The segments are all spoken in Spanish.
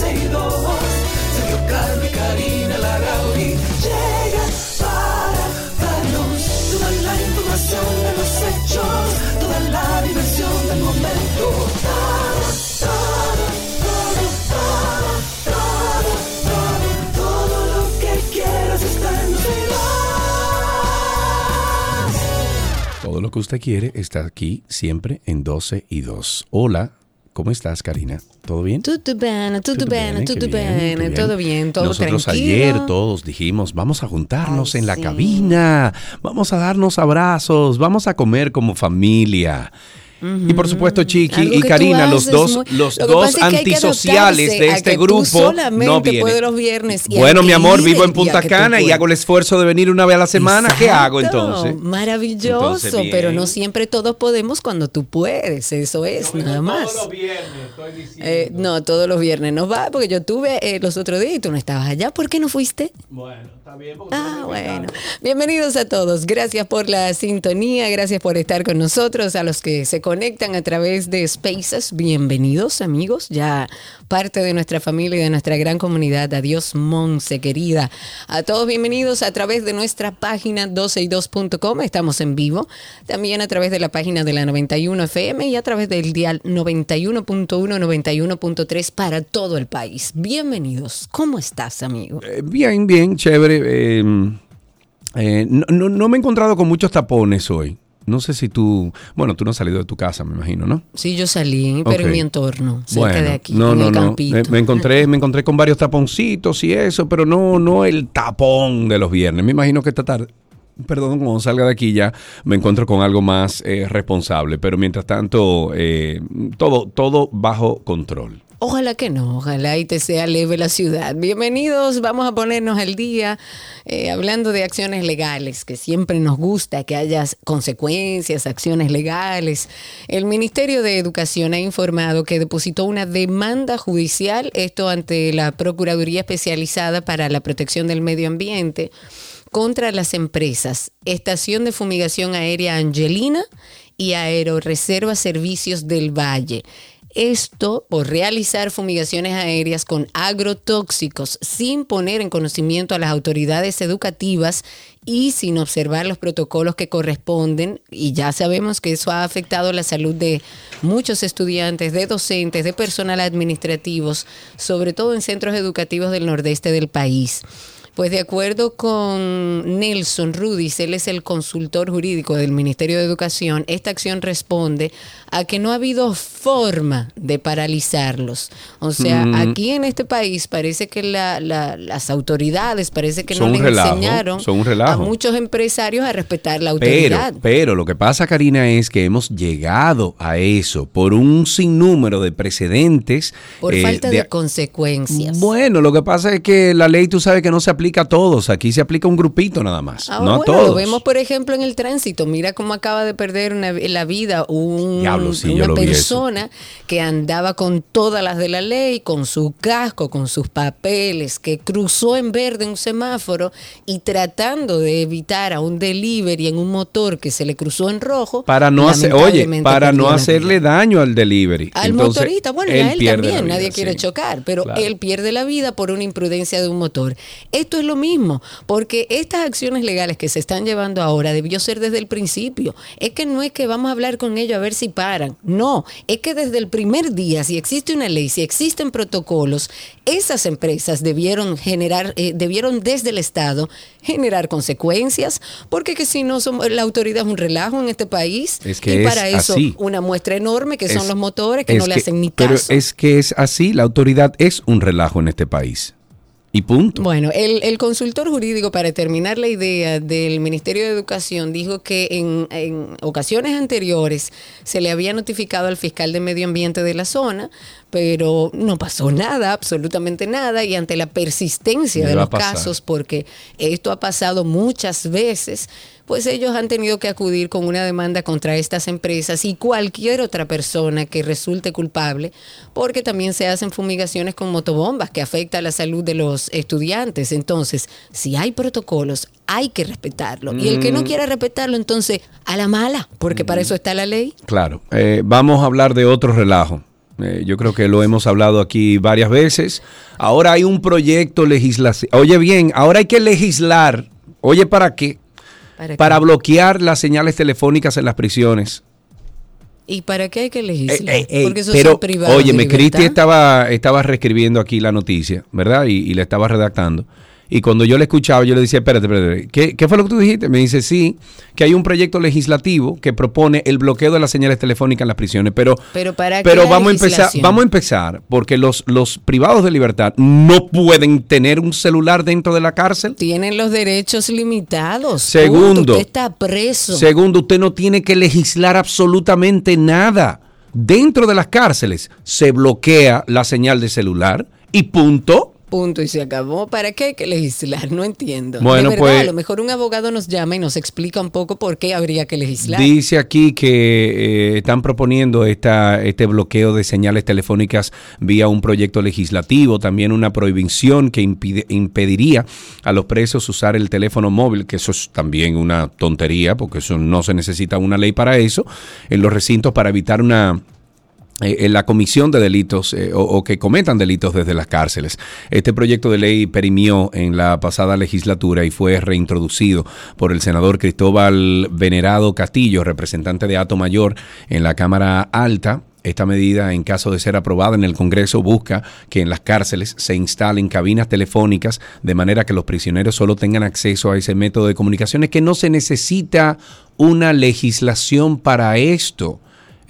12 y 2. Sergio Carlos y Karina Larrauri llegan para darnos toda la información de los hechos, toda la diversión del momento. Todo, todo, todo, todo, todo, todo, lo que quieras está en 12 y 2. Todo lo que usted quiere está aquí siempre en 12 y 2. Hola, ¿cómo estás, Karina? ¿Todo bien? Bene, qué tutto bien, qué bene, todo bien, todo Nosotros tranquilo. ayer todos dijimos, vamos a juntarnos Ay, en la sí. cabina, vamos a darnos abrazos, vamos a comer como familia. Y por supuesto, Chiqui Algo y Karina, los dos, muy- los Lo dos antisociales de este grupo solamente no vienen. los viernes y bueno, mi amor, vivo en Punta Cana y hago el esfuerzo de venir una vez a la semana. ¿Qué hago entonces? Maravilloso, Entonces, pero no siempre todos podemos cuando tú puedes, eso es, nada más. Eh, no, todos los viernes no va, porque yo tuve eh, los otros días y tú no estabas allá. ¿Por qué no fuiste? Bueno, está bien. Ah, bueno. Bienvenidos a todos. Gracias por la sintonía, gracias por estar con nosotros. A los que se conectan a través de Spaces, bienvenidos amigos. Ya parte de nuestra familia y de nuestra gran comunidad. Adiós, Monse, querida. A todos bienvenidos a través de nuestra página 12y2.com. Estamos en vivo. También a través de la página de la 91 FM y a través del dial 91.1, 91.3 para todo el país. Bienvenidos. ¿Cómo estás, amigo? Eh, Bien, bien, chévere. eh, eh, no, me he encontrado con muchos tapones hoy. No sé si tú, bueno, tú no has salido de tu casa, me imagino, ¿no? Sí, yo salí, pero en mi entorno, cerca Bueno, de aquí, no, en no, el no. campito. Me, me encontré, me encontré con varios taponcitos y eso, pero no, no el tapón de los viernes. Me imagino que esta tarde, perdón, cuando salga de aquí ya me encuentro con algo más eh, responsable. Pero mientras tanto, eh, todo, todo bajo control. Ojalá que no, ojalá y te sea leve la ciudad. Bienvenidos, vamos a ponernos al día eh, hablando de acciones legales, que siempre nos gusta que haya consecuencias, acciones legales. El Ministerio de Educación ha informado que depositó una demanda judicial, esto ante la Procuraduría Especializada para la Protección del Medio Ambiente, contra las empresas Estación de Fumigación Aérea Angelina y Aeroreserva Servicios del Valle. Esto por realizar fumigaciones aéreas con agrotóxicos sin poner en conocimiento a las autoridades educativas y sin observar los protocolos que corresponden. Y ya sabemos que eso ha afectado la salud de muchos estudiantes, de docentes, de personal administrativos, sobre todo en centros educativos del nordeste del país. Pues de acuerdo con Nelson Rudis, él es el consultor jurídico del Ministerio de Educación, esta acción responde a que no ha habido forma de paralizarlos. O sea, Mm. aquí en este país parece que la- la- las autoridades parece que Son no les relajo, enseñaron son un a muchos empresarios a respetar la autoridad. pero lo que pasa, Karina, es que hemos llegado a eso por un sinnúmero de precedentes. por eh, falta de, consecuencias. Bueno, lo que pasa es que la ley tú sabes que no se aplica a todos, aquí se aplica a un grupito nada más, Ah, no a bueno, todos. Lo vemos, por ejemplo, en el tránsito. Mira cómo acaba de perder una- la vida un- Diablo, sí, yo una persona que andaba con todas las de la ley, con su casco, con sus papeles, que cruzó en verde un semáforo y tratando de evitar a un delivery en un motor que se le cruzó en rojo. para no hacer, oye, para no hacerle daño al delivery. Al Entonces, motorista, bueno, y a él también, vida, nadie quiere chocar, pero Claro. él pierde la vida por una imprudencia de un motor. Esto es lo mismo, porque estas acciones legales que se están llevando ahora debió ser desde el principio. Es que no es que vamos a hablar con ellos a ver si paran, no, es que desde el primer día, si existe una ley, si existen protocolos, esas empresas debieron generar, eh, debieron desde el Estado generar consecuencias, porque que si no, somos- la autoridad es un relajo en este país, Es que y es para eso así. una muestra enorme que son los motores que no le hacen ni pero caso. es que es así, la autoridad es un relajo en este país. Y punto. Bueno, el, el, consultor jurídico, para terminar la idea del Ministerio de Educación, dijo que en, en, ocasiones anteriores se le había notificado al fiscal de medio ambiente de la zona, pero no pasó nada, absolutamente nada, y ante la persistencia de los casos, porque esto ha pasado muchas veces, pues ellos han tenido que acudir con una demanda contra estas empresas y cualquier otra persona que resulte culpable, porque también se hacen fumigaciones con motobombas que afecta la salud de los estudiantes. Entonces, si hay protocolos, hay que respetarlo. Y el que no mm. quiera respetarlo, entonces, a la mala, porque para mm. eso está la ley. Claro. Eh, vamos a hablar de otro relajo. Eh, yo creo que lo hemos hablado aquí varias veces. Ahora hay un proyecto legislativo. Oye bien, ahora hay que legislar. Oye, ¿para qué? ¿Para, bloquear las señales telefónicas en las prisiones. ¿Y para qué hay que legislar? Eh, eh, Porque eso pero, Oye, me Cristi estaba, estaba reescribiendo aquí la noticia, ¿verdad? Y, y le estaba redactando. Y cuando yo le escuchaba, yo le decía, espérate, espérate, ¿qué, ¿qué, fue lo que tú dijiste? Me dice, sí, que hay un proyecto legislativo que propone el bloqueo de las señales telefónicas en las prisiones. Pero, pero, ¿para pero vamos, a empezar, vamos a empezar, porque los, los privados de libertad no pueden tener un celular dentro de la cárcel. Tienen los derechos limitados. Segundo, usted está preso. Segundo, usted no tiene que legislar absolutamente nada. Dentro de las cárceles se bloquea la señal de celular y punto. Punto y se acabó. ¿Para qué hay que legislar? No entiendo. Bueno, pues, a lo mejor un abogado nos llama y nos explica un poco por qué habría que legislar. Dice aquí que eh, están proponiendo esta, este bloqueo de señales telefónicas vía un proyecto legislativo, también una prohibición que impediría a los presos usar el teléfono móvil, que eso es también una tontería, porque eso no se necesita una ley para eso, en los recintos para evitar una eh, en la comisión de delitos eh, o, que cometan delitos desde las cárceles. Este proyecto de ley perimió en la pasada legislatura y fue reintroducido por el senador Cristóbal Venerado Castillo, representante de Ato Mayor en la Cámara Alta. Esta medida, en caso de ser aprobada en el Congreso, busca que en las cárceles se instalen cabinas telefónicas de manera que los prisioneros solo tengan acceso a ese método de comunicaciones, que no se necesita una legislación para esto.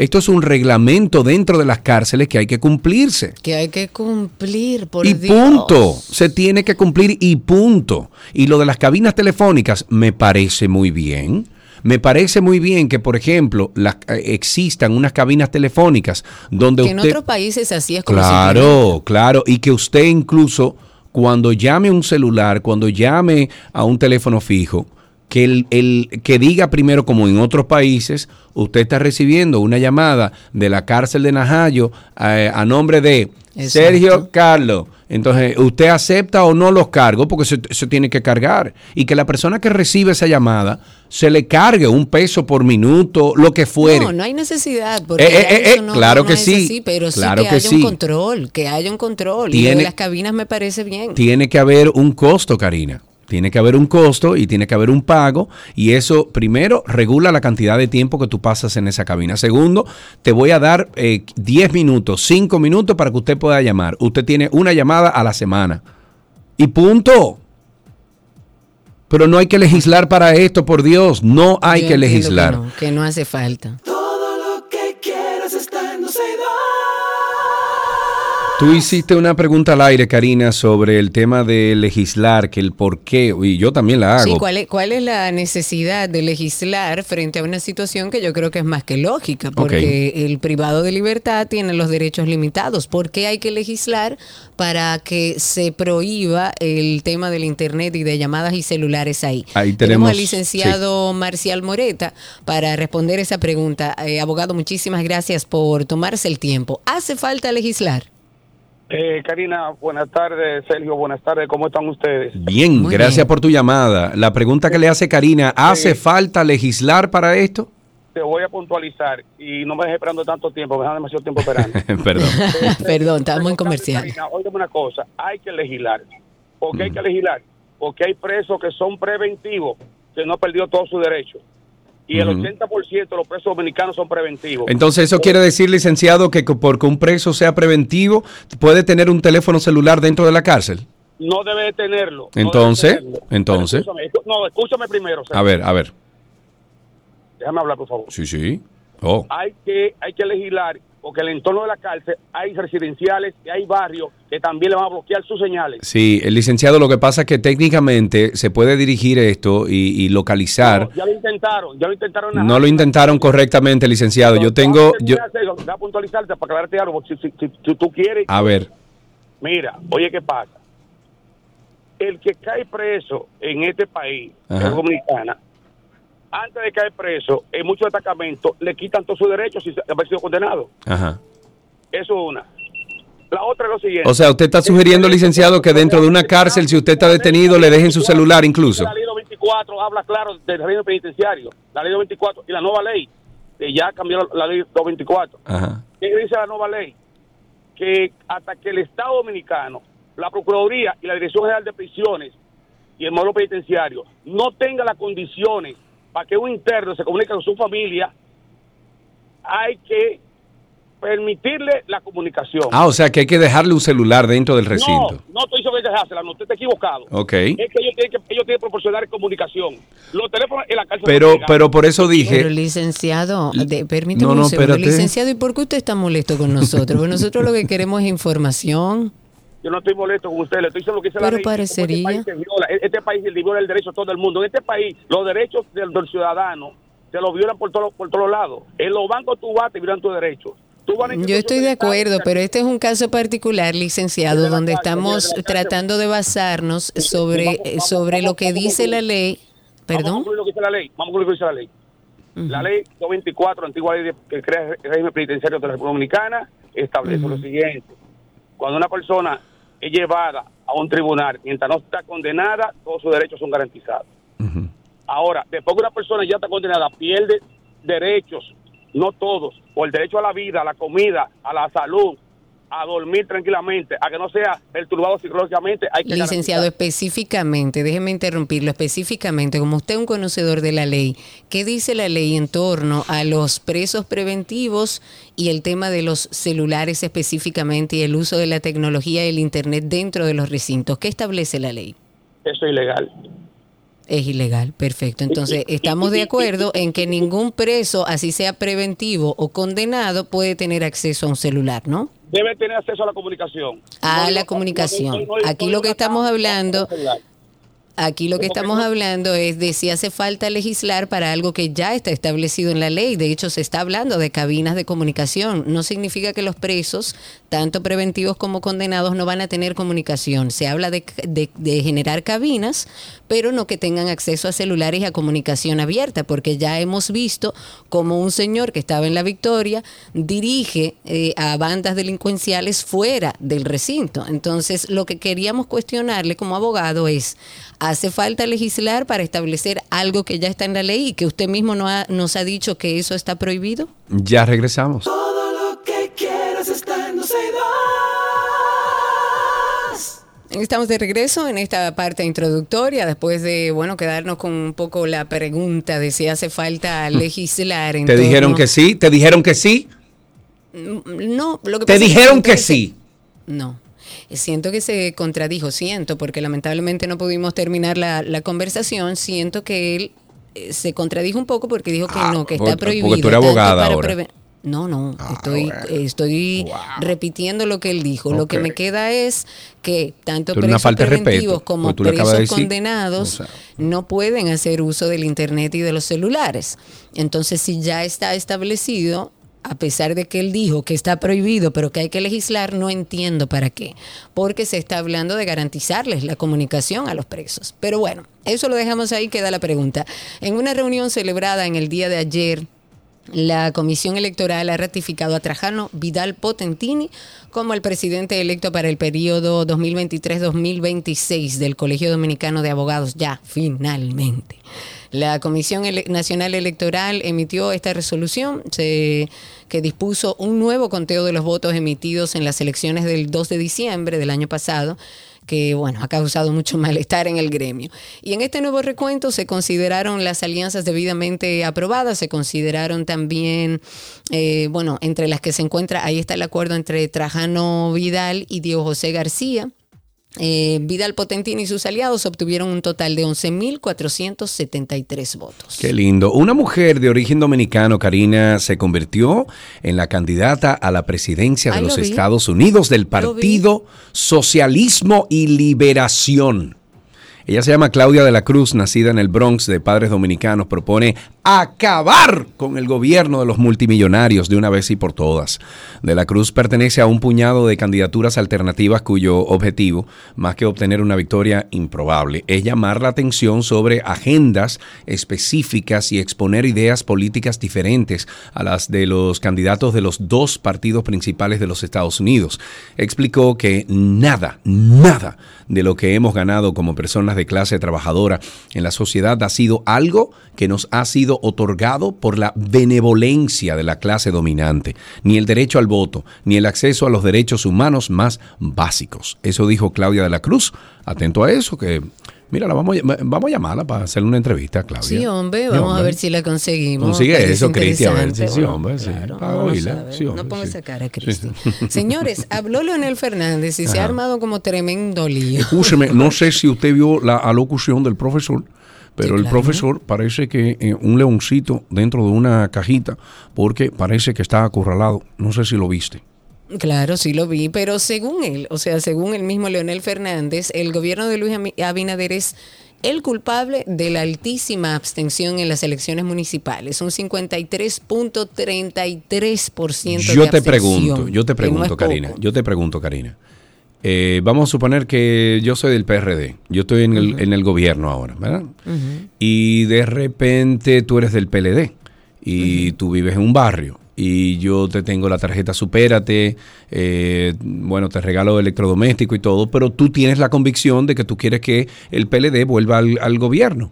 Esto es un reglamento dentro de las cárceles que hay que cumplirse. Que hay que cumplir, por Y punto. Se tiene que cumplir y punto. Y lo de las cabinas telefónicas me parece muy bien. Me parece muy bien que, por ejemplo, las, eh, existan unas cabinas telefónicas donde que usted... en otros países así es como Claro, claro. Y que usted incluso cuando llame a un celular, cuando llame a un teléfono fijo, que, el, el, que diga primero, como en otros países, usted está recibiendo una llamada de la cárcel de Najayo eh, a nombre de Sergio Carlos. Entonces, ¿usted acepta o no los cargos? Porque se, se, tiene que cargar. Y que la persona que recibe esa llamada se le cargue un peso por minuto, lo que fuere. No, no hay necesidad. Porque eh, eh, eh no, claro no que sí. Así, pero claro sí que, que haya sí. un control, que haya un control. Tiene, y de las cabinas me parece bien. Tiene que haber un costo, Karina. Tiene que haber un costo y tiene que haber un pago y eso primero regula la cantidad de tiempo que tú pasas en esa cabina. Segundo, te voy a dar eh, 10 minutos, 5 minutos para que usted pueda llamar. Usted tiene una llamada a la semana. Y punto. Pero no hay que legislar para esto, por Dios. No hay Yo que legislar. Que no, que no hace falta. Tú hiciste una pregunta al aire, Karina, sobre el tema de legislar, que el por qué, y yo también la hago. Sí, ¿cuál es, ¿cuál es la necesidad de legislar frente a una situación que yo creo que es más que lógica? Porque el privado de libertad tiene los derechos limitados. ¿Por qué hay que legislar para que se prohíba el tema del Internet y de llamadas y celulares ahí? Ahí tenemos- al licenciado Marcial Moreta para responder esa pregunta. Eh, abogado, muchísimas gracias por tomarse el tiempo. ¿Hace falta legislar? Eh, Karina, buenas tardes. Sergio, buenas tardes. ¿Cómo están ustedes? Bien, Muy gracias bien. por tu llamada. La pregunta que le hace Karina, ¿hace Eh, falta legislar para esto? Te voy a puntualizar y no me dejes esperando tanto tiempo, me dejan demasiado tiempo esperando. Perdón. Perdón, estamos en comercial. Karina, óigame una cosa, hay que legislar. ¿Por qué hay Mm. que legislar? Porque hay presos que son preventivos, que no han perdido todos sus derechos. Y el Ujú. 80% de los presos dominicanos son preventivos. Entonces, ¿eso quiere decir, licenciado, que porque un preso sea preventivo, puede tener un teléfono celular dentro de la cárcel? No debe de tenerlo. no Entonces, tenerlo. entonces. Escúchame, escú- no, escúchame primero. Sergio. A ver, a ver. Déjame hablar, por favor. Sí, sí. Oh. hay que hay que legislar porque en el entorno de la cárcel hay residenciales y hay barrios que también le van a bloquear sus señales. Sí, el licenciado, lo que pasa es que técnicamente se puede dirigir esto y, y localizar. No, ya lo intentaron, ya lo intentaron. No lo intentaron correctamente, licenciado. Yo tengo... Yo, Voy a puntualizarte para aclararte algo, si, si, si, si tú quieres. a ver, Mira, oye, ¿qué pasa? El que cae preso en este país, en Dominicana, antes de caer preso, en muchos destacamentos le quitan todos sus derechos sin haber sido condenado. ajá. Eso es una. La otra es lo siguiente. O sea, usted está sugiriendo, licenciado, que dentro de una cárcel, si usted está detenido, le dejen su celular incluso. La ley 224 habla claro del régimen penitenciario. La ley 224 y la nueva ley, que ya cambió la ley 224. Ajá. ¿Qué dice la nueva ley? Que hasta que el Estado Dominicano, la Procuraduría y la Dirección General de Prisiones y el módulo penitenciario no tenga las condiciones para que un interno se comunique con su familia, hay que permitirle la comunicación. Ah, o sea que hay que dejarle un celular dentro del no, recinto. no estoy sobre dejársela, no, usted está equivocado. Ok. Es que ellos tienen que, ellos tienen que proporcionar comunicación. Los teléfonos en la cárcel Pero, no pero por eso Pero dije... licenciado, de, permítame No, no, un segundo. Licenciado, ¿y por qué usted está molesto con nosotros? Porque nosotros lo que queremos es información. Yo no estoy molesto con usted, le estoy diciendo lo que dice la Pero ley. parecería. Este país, se viola. este país le viola el derecho a todo el mundo. En este país, los derechos del, del ciudadano se los violan por, todo, por todos lados. En los bancos tú vas, te violan tus derechos. Yo estoy de acuerdo, pero este es un caso particular, licenciado, la donde cárcel, estamos tratando de basarnos sobre, sobre lo que dice la ley. Vamos a Perdón. lo que dice la ley. Vamos a lo que dice la ley. La ley 224, antigua ley que crea el régimen penitenciario de la República Dominicana, establece lo siguiente. Cuando una persona es llevada a un tribunal, mientras no está condenada, todos sus derechos son garantizados. Ahora, después que una persona ya está condenada, pierde derechos, no todos, o el derecho a la vida, a la comida, a la salud, a dormir tranquilamente, a que no sea perturbado psicológicamente, hay que Licenciado, garantizar. específicamente, déjeme interrumpirlo, específicamente, como usted es un conocedor de la ley, ¿qué dice la ley en torno a los presos preventivos y el tema de los celulares específicamente y el uso de la tecnología y el Internet dentro de los recintos? ¿Qué establece la ley? Eso es ilegal. Es ilegal, perfecto. Entonces, estamos de acuerdo en que ningún preso, así sea preventivo o condenado, puede tener acceso a un celular, ¿no? Debe tener acceso a la comunicación. A No, la no, comunicación. no, Aquí lo que estamos hablando-. Aquí lo que ¿Cómo que estamos no? hablando es de si hace falta legislar para algo que ya está establecido en la ley. De hecho, se está hablando de cabinas de comunicación. No significa que los presos, tanto preventivos como condenados, no van a tener comunicación. Se habla de, de- de generar cabinas, pero no que tengan acceso a celulares y a comunicación abierta, porque ya hemos visto como un señor que estaba en la Victoria dirige eh, a bandas delincuenciales fuera del recinto. Entonces, lo que queríamos cuestionarle como abogado es, ¿hace falta legislar para establecer algo que ya está en la ley y que usted mismo no ha- nos ha dicho que eso está prohibido? Ya regresamos. Todo lo que quieras está en. Estamos de regreso en esta parte introductoria, después de, bueno, quedarnos con un poco la pregunta de si hace falta legislar. en ¿Te torno- dijeron que sí? ¿Te dijeron que sí? No, lo que ¿Te pasa dijeron que sí? No. Siento que se contradijo, siento, porque lamentablemente no pudimos terminar la, la conversación. Siento que él eh, se contradijo un poco porque dijo que Ah, no, que porque- está porque prohibido. tú eres abogada ahora. No, no, Ah, estoy, bueno. estoy Wow. repitiendo lo que él dijo. Lo que me queda es que tanto presos respeto, preventivos como porque de presos condenados O sea. no pueden hacer uso del Internet y de los celulares. Entonces, si ya está establecido, a pesar de que él dijo que está prohibido, pero que hay que legislar, no entiendo para qué. Porque se está hablando de garantizarles la comunicación a los presos. Pero bueno, eso lo dejamos ahí, queda la pregunta. En una reunión celebrada en el día de ayer, la Comisión Electoral ha ratificado a Trajano Vidal Potentini como el presidente electo para el periodo 2023-2026 del Colegio Dominicano de Abogados, ya, finalmente. La Comisión Nacional Electoral emitió esta resolución se- que dispuso un nuevo conteo de los votos emitidos en las elecciones del 2 de diciembre del año pasado que bueno, ha causado mucho malestar en el gremio. Y en este nuevo recuento se consideraron las alianzas debidamente aprobadas, se consideraron también, eh, bueno, entre las que se encuentra, ahí está el acuerdo entre Trajano Vidal y Diego José García. Eh, Vidal Potentini y sus aliados obtuvieron un total de 11.473 votos. Qué lindo. Una mujer de origen dominicano, Karina, se convirtió en la candidata a la presidencia de Ay, los lo. Estados Unidos del. Partido Socialismo y Liberación. Ella se llama Claudia de la Cruz, nacida en el Bronx de padres dominicanos, propone acabar con el gobierno de los multimillonarios de una vez y por todas. De la Cruz pertenece a un puñado de candidaturas alternativas cuyo objetivo, más que obtener una victoria improbable, es llamar la atención sobre agendas específicas y exponer ideas políticas diferentes a las de los candidatos de los dos partidos principales de los Estados Unidos. Explicó que nada, nada de lo que hemos ganado como personas de clase trabajadora en la sociedad ha sido algo que nos ha sido otorgado por la benevolencia de la clase dominante, ni el derecho al voto, ni el acceso a los derechos humanos más básicos. Eso dijo Claudia de la Cruz. Atento a eso, que mira, la vamos, a, vamos a llamarla para hacerle una entrevista a Claudia. Sí, hombre, vamos a ver si la conseguimos. Consigue eso, Cristian, a ver, sí, hombre, sí, claro, para oírla, ver. sí, hombre, no ponga sí. esa cara. Cristian. Señores, habló Leonel Fernández y se ha armado como tremendo lío. Escúcheme, no sé si usted vio la alocución del profesor, pero Sí, el profesor parece que eh, un leoncito dentro de una cajita, porque parece que está acorralado. No sé si lo viste. Claro, sí lo vi, pero según él, o sea, según el mismo Leonel Fernández, el gobierno de Luis Abinader es el culpable de la altísima abstención en las elecciones municipales, un 53.33% Yo de te pregunto, abstención, yo te no pregunto, Karina, poco. yo te pregunto, Karina. Eh, vamos a suponer que yo soy del PRD, yo estoy en el, en el gobierno ahora, ¿verdad? Y de repente tú eres del PLD y tú vives en un barrio y yo te tengo la tarjeta Supérate, eh, bueno, te regalo electrodoméstico y todo, pero tú tienes la convicción de que tú quieres que el PLD vuelva al, al gobierno.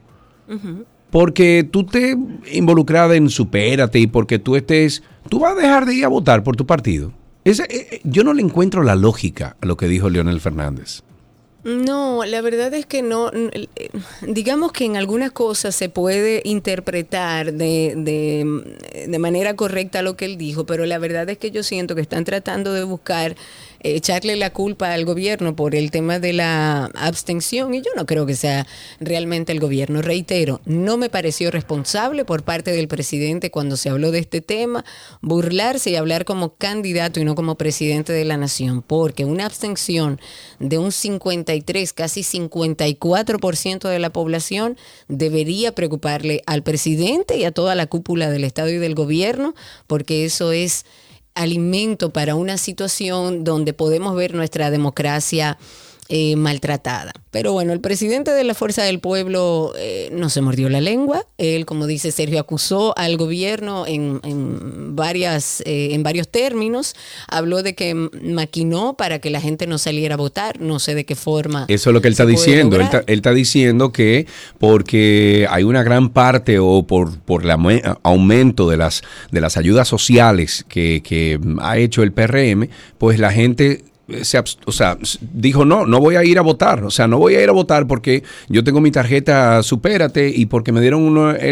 Porque tú te involucrada en Supérate y porque tú estés, tú vas a dejar de ir a votar por tu partido. Ese, eh, eh, yo no le encuentro la lógica a lo que dijo Leonel Fernández. No, la verdad es que no. eh, Digamos que en algunas cosas se puede interpretar de, de, de manera correcta lo que él dijo, pero la verdad es que yo siento que están tratando de buscar echarle la culpa al gobierno por el tema de la abstención y yo no creo que sea realmente el gobierno. Reitero, no me pareció responsable por parte del presidente cuando se habló de este tema burlarse y hablar como candidato y no como presidente de la nación, porque una abstención de un 53, casi 54% de la población debería preocuparle al presidente y a toda la cúpula del Estado y del gobierno, porque eso es alimento para una situación donde podemos ver nuestra democracia eh, maltratada. Pero bueno, el presidente de la Fuerza del Pueblo eh, no se mordió la lengua. Él, como dice Sergio, acusó al gobierno en, en varias, eh, en varios términos. Habló de que maquinó para que la gente no saliera a votar. No sé de qué forma. Eso es lo que él está diciendo. Él está, él está diciendo que porque hay una gran parte o por, por el aume- aumento de las, de las ayudas sociales que, que ha hecho el PRM, pues la gente se, o sea, dijo no, no voy a ir a votar. O sea, no voy a ir a votar porque yo tengo mi tarjeta Supérate y porque me dieron unos eh,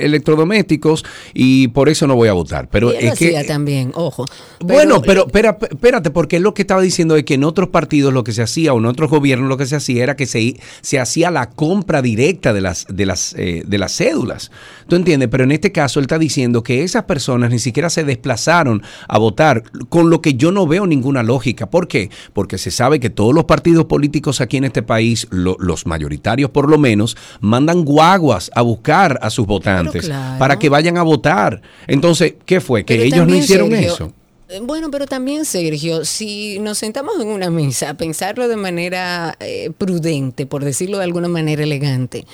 electrodomésticos y por eso no voy a votar. Pero es que también, ojo. bueno, pero espera, espérate, porque lo que estaba diciendo es que en otros partidos lo que se hacía o en otros gobiernos lo que se hacía era que se, se hacía la compra directa de las, de, las, eh, de las cédulas. ¿Tú entiendes? Pero en este caso él está diciendo que esas personas ni siquiera se desplazaron a votar, con lo que yo no veo ninguna lógica. ¿Por qué? Porque se sabe que todos los partidos políticos aquí en este país, lo- los mayoritarios por lo menos, mandan guaguas a buscar a sus votantes claro. para que vayan a votar. Entonces, ¿qué fue? Que Pero ellos no hicieron Sergio, eso. eh, Bueno, pero también, Sergio, si nos sentamos en una mesa a pensarlo de manera eh, prudente, por decirlo de alguna manera elegante,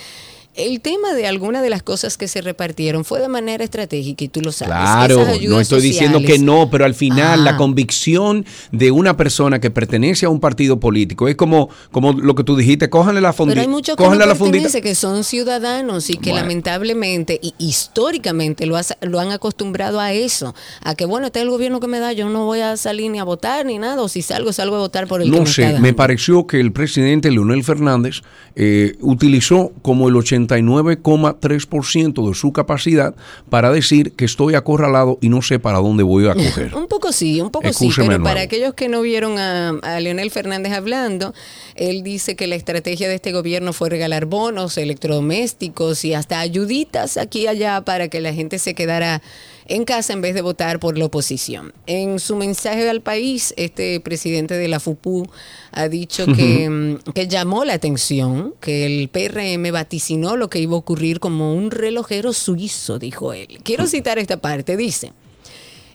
el tema de algunas de las cosas que se repartieron fue de manera estratégica y tú lo sabes. Claro, no estoy diciendo que no, pero al final la Ah. convicción de una persona que pertenece a un partido político es como, como lo que tú dijiste, cójanle la Pero fundita. hay muchos que no la fundita. que son ciudadanos y que Bueno. lamentablemente y históricamente lo, has- lo han acostumbrado a eso, a que bueno, este es el gobierno que me da, yo no voy a salir ni a votar ni nada, o si salgo, salgo a votar por el que No me sé, me pareció que el presidente Leonel Fernández eh, utilizó como el 89,3% de su capacidad para decir que estoy acorralado y no sé para dónde voy a coger. Un poco sí, un poco sí, Escúcheme pero de para aquellos que no vieron a, a Leonel Fernández hablando, él dice que la estrategia de este gobierno fue regalar bonos, electrodomésticos y hasta ayuditas aquí y allá para que la gente se quedara en casa en vez de votar por la oposición. En su mensaje al país, este presidente de la FUPU ha dicho que, mm, que llamó la atención, que el PRM vaticinó lo que iba a ocurrir como un relojero suizo, dijo él. Quiero citar esta parte, dice.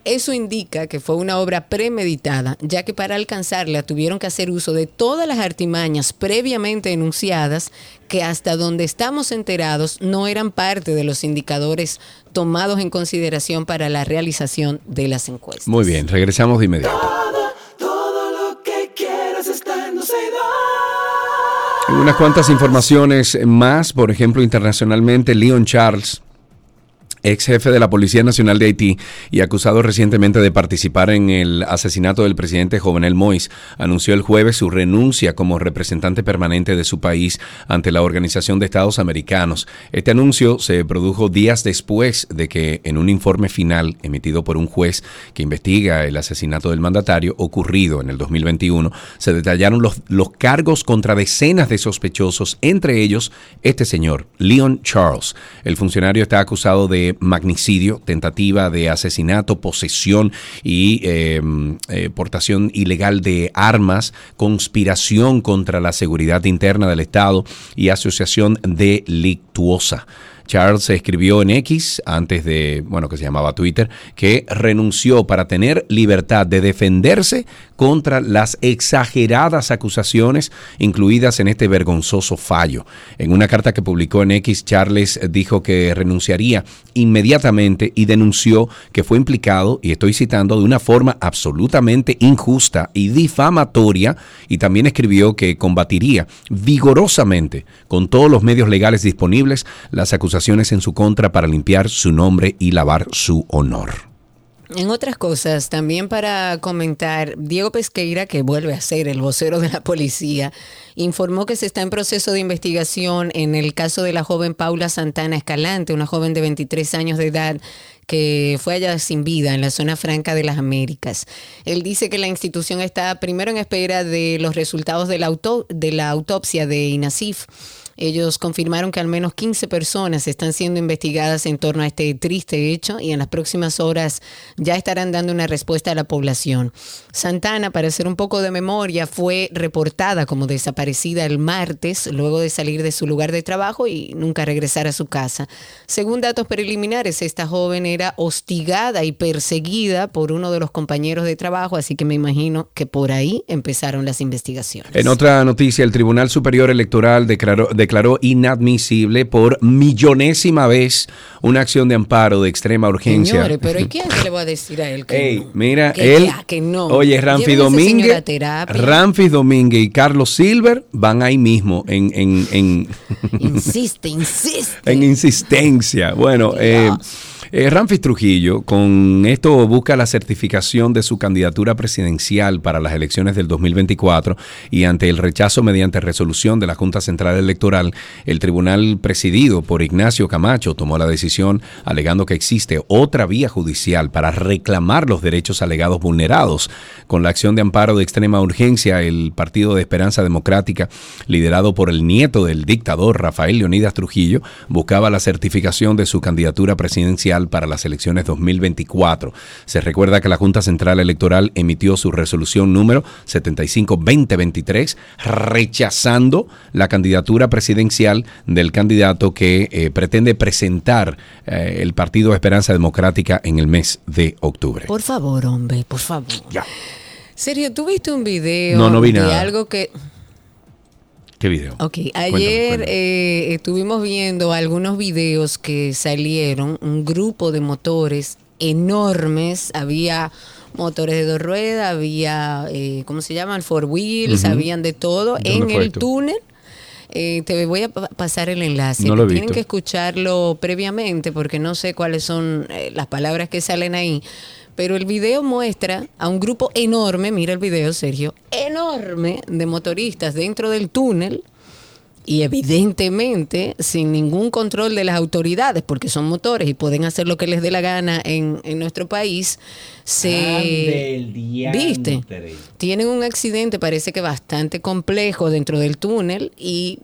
Eso indica que fue una obra premeditada, ya que para alcanzarla tuvieron que hacer uso de todas las artimañas previamente enunciadas que hasta donde estamos enterados no eran parte de los indicadores tomados en consideración para la realización de las encuestas. Muy bien, regresamos de inmediato. Todo, todo lo que quieras está en Unas cuantas informaciones más, por ejemplo, internacionalmente, Leon Charles, ex jefe de la Policía Nacional de Haití y acusado recientemente de participar en el asesinato del presidente Jovenel Moïse, anunció el jueves su renuncia como representante permanente de su país ante la Organización de Estados Americanos. Este anuncio se produjo días después de que en un informe final emitido por un juez que investiga el asesinato del mandatario ocurrido en el 2021, se detallaron los, los cargos contra decenas de sospechosos, entre ellos este señor, Leon Charles. El funcionario está acusado de magnicidio, tentativa de asesinato, posesión y eh, eh, portación ilegal de armas, conspiración contra la seguridad interna del Estado y asociación delictuosa. Charles escribió en X, antes de, bueno, que se llamaba Twitter, que renunció para tener libertad de defenderse contra las exageradas acusaciones incluidas en este vergonzoso fallo. En una carta que publicó en X, Charles dijo que renunciaría inmediatamente y denunció que fue implicado, y estoy citando, de una forma absolutamente injusta y difamatoria, y también escribió que combatiría vigorosamente con todos los medios legales disponibles las acusaciones en su contra para limpiar su nombre y lavar su honor. En otras cosas, también para comentar, Diego Pesqueira, que vuelve a ser el vocero de la policía, informó que se está en proceso de investigación en el caso de la joven Paula Santana Escalante, una joven de 23 años de edad que fue hallada sin vida en la zona franca de las Américas. Él dice que la institución está primero en espera de los resultados de la, auto- de la autopsia de INASIF. Ellos confirmaron que al menos 15 personas están siendo investigadas en torno a este triste hecho y en las próximas horas ya estarán dando una respuesta a la población. Santana, para hacer un poco de memoria, fue reportada como desaparecida el martes luego de salir de su lugar de trabajo y nunca regresar a su casa. Según datos preliminares, esta joven era hostigada y perseguida por uno de los compañeros de trabajo, así que me imagino que por ahí empezaron las investigaciones. En otra noticia, el Tribunal Superior Electoral declaró, declaró inadmisible por millonésima vez una acción de amparo de extrema urgencia. Señores, pero ¿y quién le va a decir a él que Ey, no? mira, que él. ya, que no. Oye, Ramfi Domínguez. Ramfis Domínguez y Carlos Silver van ahí mismo en, en, en, Insiste, insiste. en insistencia. Bueno, eh, eh, Ramfis Trujillo con esto busca la certificación de su candidatura presidencial para las elecciones del 2024 y ante el rechazo mediante resolución de la Junta Central Electoral, el tribunal presidido por Ignacio Camacho tomó la decisión alegando que existe otra vía judicial para reclamar los derechos alegados vulnerados. Con la acción de amparo de extrema urgencia, el Partido de Esperanza Democrática, liderado por el nieto del dictador Rafael Leonidas Trujillo, buscaba la certificación de su candidatura presidencial para las elecciones 2024. Se recuerda que la Junta Central Electoral emitió su resolución número 75-2023 rechazando la candidatura presidencial del candidato que eh, pretende presentar eh, el Partido Esperanza Democrática en el mes de octubre. Por favor, hombre, por favor. Ya. Sergio, ¿tú viste un video No, no vi de nada. algo que... ¿Qué video? Ok, ayer cuéntame. eh, estuvimos viendo algunos videos que salieron, un grupo de motores enormes, había motores de dos ruedas, había, eh, ¿cómo se llaman? Four wheels, Ujú. habían de todo ¿Dónde en el túnel. Eh, te voy a pa- pasar el enlace. No lo Tienen visto. que escucharlo previamente porque no sé cuáles son eh, las palabras que salen ahí. Pero el video muestra a un grupo enorme, mira el video, Sergio, enorme de motoristas dentro del túnel Y evidentemente, sin ningún control de las autoridades, porque son motores y pueden hacer lo que les dé la gana en, en nuestro país, se... ¿Viste? Tienen un accidente, parece que bastante complejo dentro del túnel y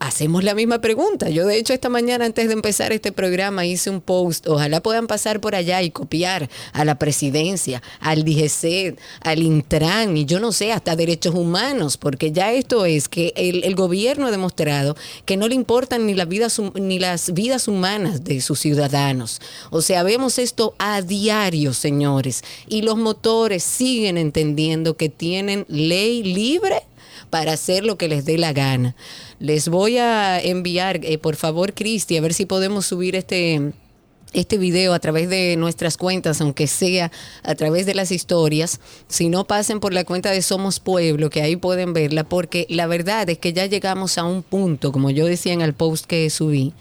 hacemos la misma pregunta. Yo de hecho esta mañana antes de empezar este programa hice un post. Ojalá puedan pasar por allá y copiar a la presidencia, al DGC, al Intran y yo no sé, hasta derechos humanos, porque ya esto es que el, gobierno ha demostrado que no le importan ni, las vidas hum- ni las vidas humanas de sus ciudadanos. O sea, vemos esto a diario, señores, y los motores siguen entendiendo que tienen ley libre para hacer lo que les dé la gana. Les voy a enviar, eh, por favor, Cristi, a ver si podemos subir este, este video a través de nuestras cuentas, aunque sea a través de las historias. Si no, pasen por la cuenta de Somos Pueblo, que ahí pueden verla, porque la verdad es que ya llegamos a un punto, como yo decía en el post que subí,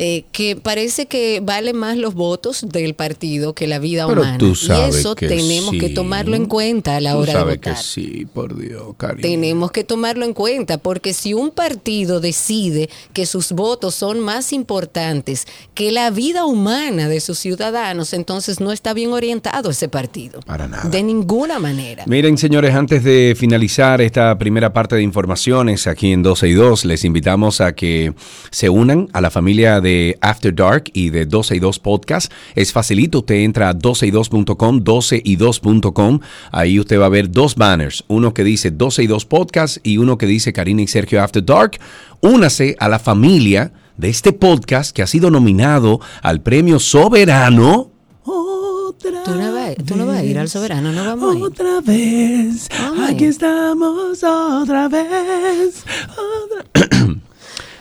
eh, que parece que valen más los votos del partido que la vida Pero humana. tú y sabes eso que tenemos que tomarlo en cuenta a la Tú hora de sabes votar. que sí, por Dios, cariño. Tenemos que tomarlo en cuenta, porque si un partido decide que sus votos son más importantes que la vida humana de sus ciudadanos, entonces no está bien orientado ese partido. Para nada. De ninguna manera. Miren, señores, antes de finalizar esta primera parte de informaciones aquí en 12 y 2, les invitamos a que se unan a la familia de After Dark y de 12 y 2 Podcast. Es facilito, usted entra a 12y2.com, 12y2.com. Ahí usted va a ver dos banners, uno que dice 12 y 2 Podcast y uno que dice Karina y Sergio After Dark. Únase a la familia de este podcast que ha sido nominado al premio Soberano. Otra Tú no, vas, tú no vas a ir al soberano, no vamos a ir. otra vez, Ay. aquí estamos otra vez. otra-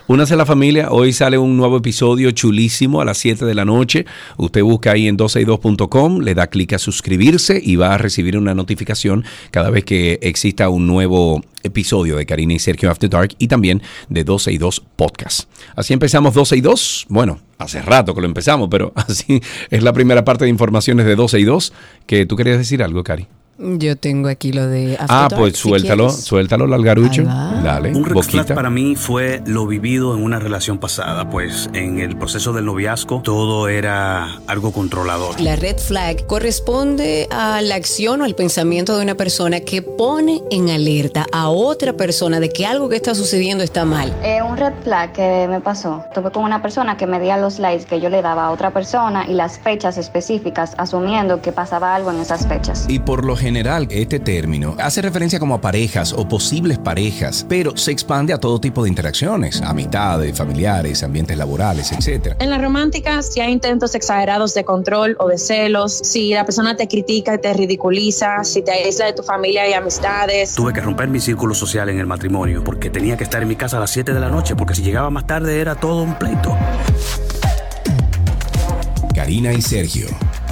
Únase a la familia, hoy sale un nuevo episodio chulísimo a las 7 de la noche. Usted busca ahí en 12y2.com, le da clic a suscribirse y va a recibir una notificación cada vez que exista un nuevo episodio de Karina y Sergio After Dark y también de 12 y 2 Podcast. Así empezamos 12 y 2. Bueno, hace rato que lo empezamos, pero así es la primera parte de informaciones de 12 y 2. Que tú querías decir algo, Cari. Yo tengo aquí lo de After Ah, Dark, pues suéltalo, suéltalo, va. Dale, Un red flag para mí fue lo vivido en una relación pasada, pues en el proceso del noviazgo todo era algo controlador. La red flag corresponde a la acción o al pensamiento de una persona que pone en alerta a otra persona de que algo que está sucediendo está mal. Eh, un red flag que me pasó. Tuve con una persona que medía los likes que yo le daba a otra persona y las fechas específicas, asumiendo que pasaba algo en esas fechas. Y por lo general, este término hace referencia como a parejas o posibles parejas, pero se expande a todo tipo de interacciones, amistades, familiares, ambientes laborales, etc. En la romántica, si hay intentos exagerados de control o de celos, si la persona te critica y te ridiculiza, si te aísla de tu familia y amistades. Tuve que romper mi círculo social en el matrimonio porque tenía que estar en mi casa a las 7 de la noche porque si llegaba más tarde era todo un pleito. Karina y Sergio,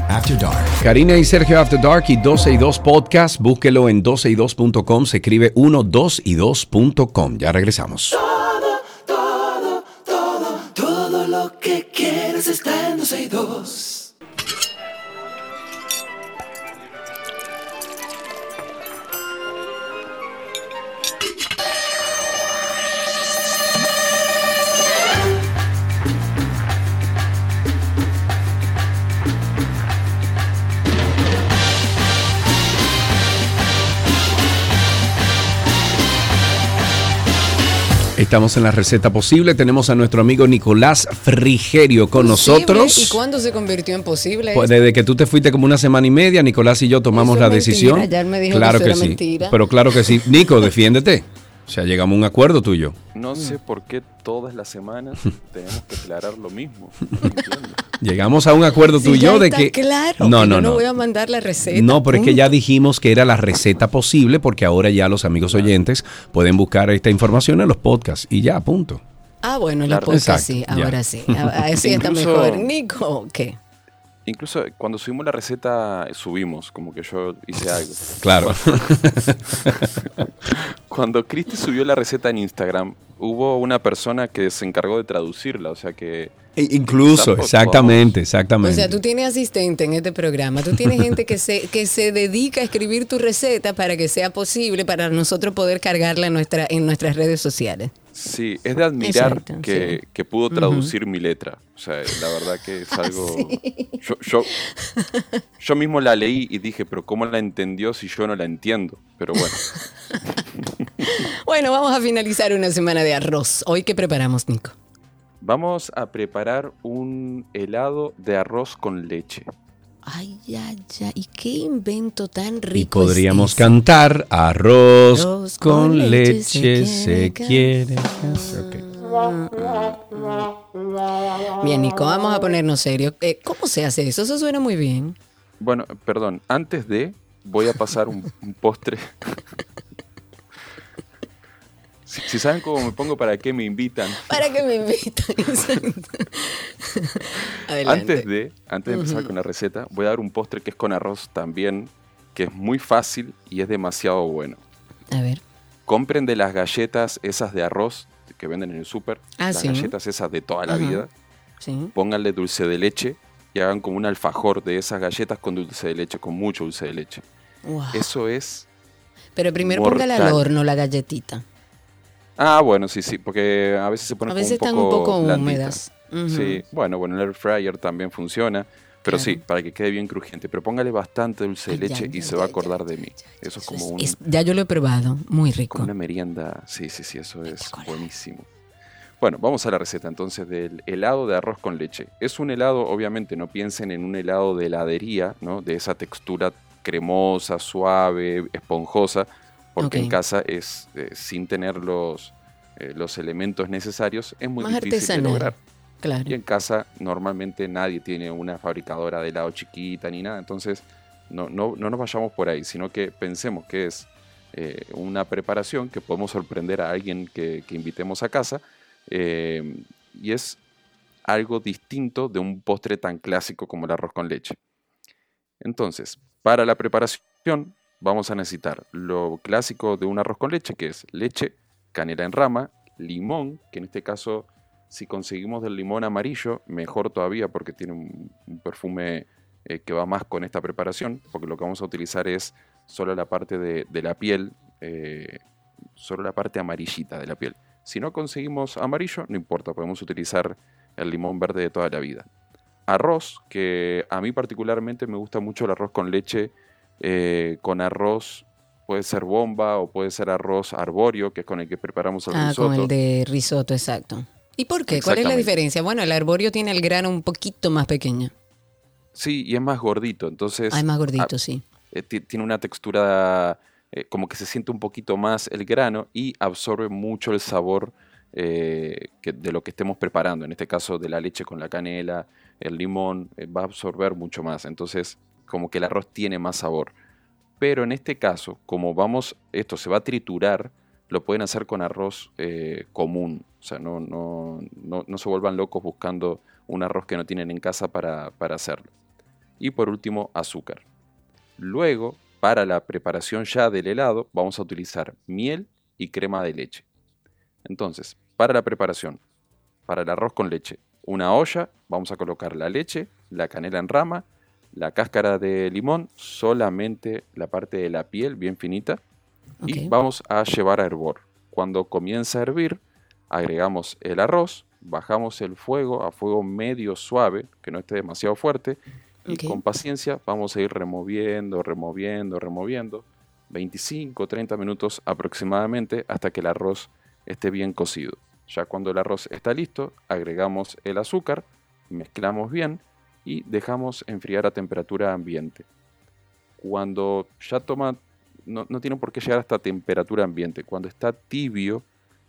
After Dark. Karina y Sergio After Dark y 12 y 2 Podcast. Búsquelo en 12y2.com. Se escribe 1, 2 y 2.com. Ya regresamos. Todo, todo, todo, todo lo que quieres está en 12 y 2. Estamos en la receta posible. Tenemos a nuestro amigo Nicolás Frigerio con ¿Posible? nosotros. ¿Y cuándo se convirtió en posible? Pues desde que tú te fuiste como una semana y media, Nicolás y yo tomamos Eso la es decisión. me dijo claro que sí. mentira. Pero claro que sí. Nico, defiéndete. O sea, llegamos a un acuerdo tú y yo. No sé por qué todas las semanas tenemos que aclarar lo mismo. No. Llegamos a un acuerdo tú y ya yo de que. claro, no, que no, yo no. voy a mandar la receta. No, pero es que ya dijimos que era la receta posible porque ahora ya los amigos oyentes pueden buscar esta información en los podcasts y ya, punto. Ah, bueno, la Claro. podcast Exacto, sí, ya. ahora sí. A- Así está mejor. Nico, ¿qué? Incluso cuando subimos la receta, subimos, como que yo hice algo. Claro. Cuando Cristi subió la receta en Instagram, hubo una persona que se encargó de traducirla, o sea que... E- Incluso, Tampoco, exactamente, O exactamente. sea, tú tienes asistente en este programa, tú tienes gente que se, que se dedica a escribir tu receta para que sea posible para nosotros poder cargarla en, nuestra, en nuestras redes sociales. Sí, es de admirar Exacto, que, sí. que pudo traducir mi letra. O sea, la verdad que es algo... Yo, yo, yo mismo la leí y dije, pero ¿cómo la entendió si yo no la entiendo? Pero bueno, Bueno, vamos a finalizar una semana de arroz. Hoy, ¿qué preparamos, Nico? vamos a preparar un helado de arroz con leche. Ay, ya, ya. ¿Y qué invento tan Y rico es podríamos cantar arroz Arroz con con leche leche se quiere. Bien, Nico, vamos a ponernos serios. Eh, ¿Cómo se hace eso? Eso suena muy bien. Bueno, perdón, antes de voy a pasar un, un postre. Si, si saben cómo me pongo, ¿para qué me invitan? ¿Para qué me invitan? Adelante. Antes de, antes de empezar con la receta, voy a dar un postre que es con arroz también, que es muy fácil y es demasiado bueno. A ver. Compren de las galletas esas de arroz que venden en el súper, Ah, las sí. galletas esas de toda la vida, Sí. pónganle dulce de leche y hagan como un alfajor de esas galletas con dulce de leche, con mucho dulce de leche. Wow. Eso es... Pero primero póngala al mortal. horno la galletita. Ah, bueno, sí, sí, porque a veces se ponen A como veces están un poco húmedas. Ujú. Sí, bueno, bueno, el air fryer también funciona, pero sí, para que quede bien crujiente. Pero póngale bastante dulce de ya, leche y ya, se va a acordar de mí. Eso es como un, Es- ya yo lo he probado. Muy rico. como una merienda. Sí, sí, sí, eso es buenísimo. Bueno, vamos a la receta entonces del helado de arroz con leche. Es un helado, obviamente, no piensen en un helado de heladería, ¿no? De esa textura cremosa, suave, esponjosa, porque en casa es eh, sin tener los, eh, los elementos necesarios, es muy Más difícil de artesanal. lograr. Claro. Y en casa normalmente nadie tiene una fabricadora de helado chiquita ni nada, entonces no, no, no nos vayamos por ahí, sino que pensemos que es eh, una preparación que podemos sorprender a alguien que, que invitemos a casa y es algo distinto de un postre tan clásico como el arroz con leche. Entonces, para la preparación vamos a necesitar lo clásico de un arroz con leche, que es leche, canela en rama, limón, que en este caso si conseguimos del limón amarillo, mejor todavía porque tiene un, perfume eh, que va más con esta preparación, porque lo que vamos a utilizar es solo la parte de, de la piel, eh, solo la parte amarillita de la piel. Si no conseguimos amarillo, no importa, podemos utilizar el limón verde de toda la vida. Arroz, que a mí particularmente me gusta mucho el arroz con leche, eh, con arroz puede ser bomba o puede ser arroz arbóreo, que es con el que preparamos el Ah, risotto. con el de risotto, exacto. ¿Y por qué? ¿Cuál es la diferencia? Bueno, el arborio tiene el grano un poquito más pequeño. Sí, y es más gordito, entonces... Ah, es más gordito, ah, sí. eh, ti- tiene una textura eh, como que se siente un poquito más el grano y absorbe mucho el sabor eh, que- de lo que estemos preparando. En este caso de la leche con la canela, el limón, va a absorber mucho más. Entonces como que el arroz tiene más sabor. Pero en este caso, como vamos, esto se va a triturar, lo pueden hacer con arroz eh, común. O sea, no, no, no, no se vuelvan locos buscando un arroz que no tienen en casa para, para hacerlo. Y por último, azúcar. Luego, para la preparación ya del helado, vamos a utilizar miel y crema de leche. Entonces, para la preparación, para el arroz con leche, una olla, vamos a colocar la leche, la canela en rama, la cáscara de limón, solamente la parte de la piel bien finita, y vamos a llevar a hervor. Cuando comienza a hervir, agregamos el arroz, bajamos el fuego a fuego medio suave, que no esté demasiado fuerte, y con paciencia vamos a ir removiendo, removiendo, removiendo, 25, 30 minutos aproximadamente hasta que el arroz esté bien cocido. Ya cuando el arroz está listo, agregamos el azúcar, mezclamos bien y dejamos enfriar a temperatura ambiente. Cuando ya toma, no, no tiene por qué llegar hasta temperatura ambiente, cuando está tibio,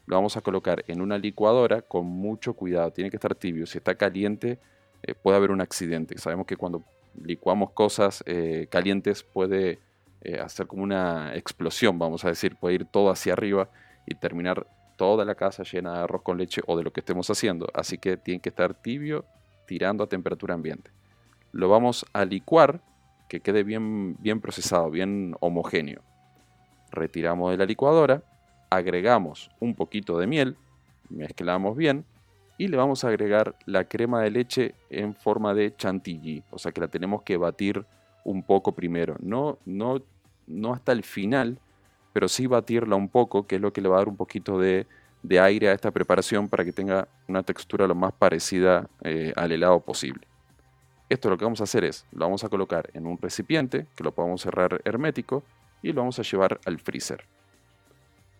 lo vamos a colocar en una licuadora con mucho cuidado, tiene que estar tibio, si está caliente eh, puede haber un accidente. Sabemos que cuando licuamos cosas eh, calientes puede eh, hacer como una explosión, vamos a decir, puede ir todo hacia arriba y terminar toda la casa llena de arroz con leche o de lo que estemos haciendo. Así que tiene que estar tibio tirando a temperatura ambiente. Lo vamos a licuar, que quede bien, bien procesado, bien homogéneo. Retiramos de la licuadora, agregamos un poquito de miel, mezclamos bien y le vamos a agregar la crema de leche en forma de chantilly, o sea que la tenemos que batir un poco primero, no, no, no hasta el final, pero sí batirla un poco, que es lo que le va a dar un poquito de, de aire a esta preparación para que tenga una textura lo más parecida eh, al helado posible. Esto lo que vamos a hacer es, lo vamos a colocar en un recipiente, que lo podemos cerrar hermético, y lo vamos a llevar al freezer.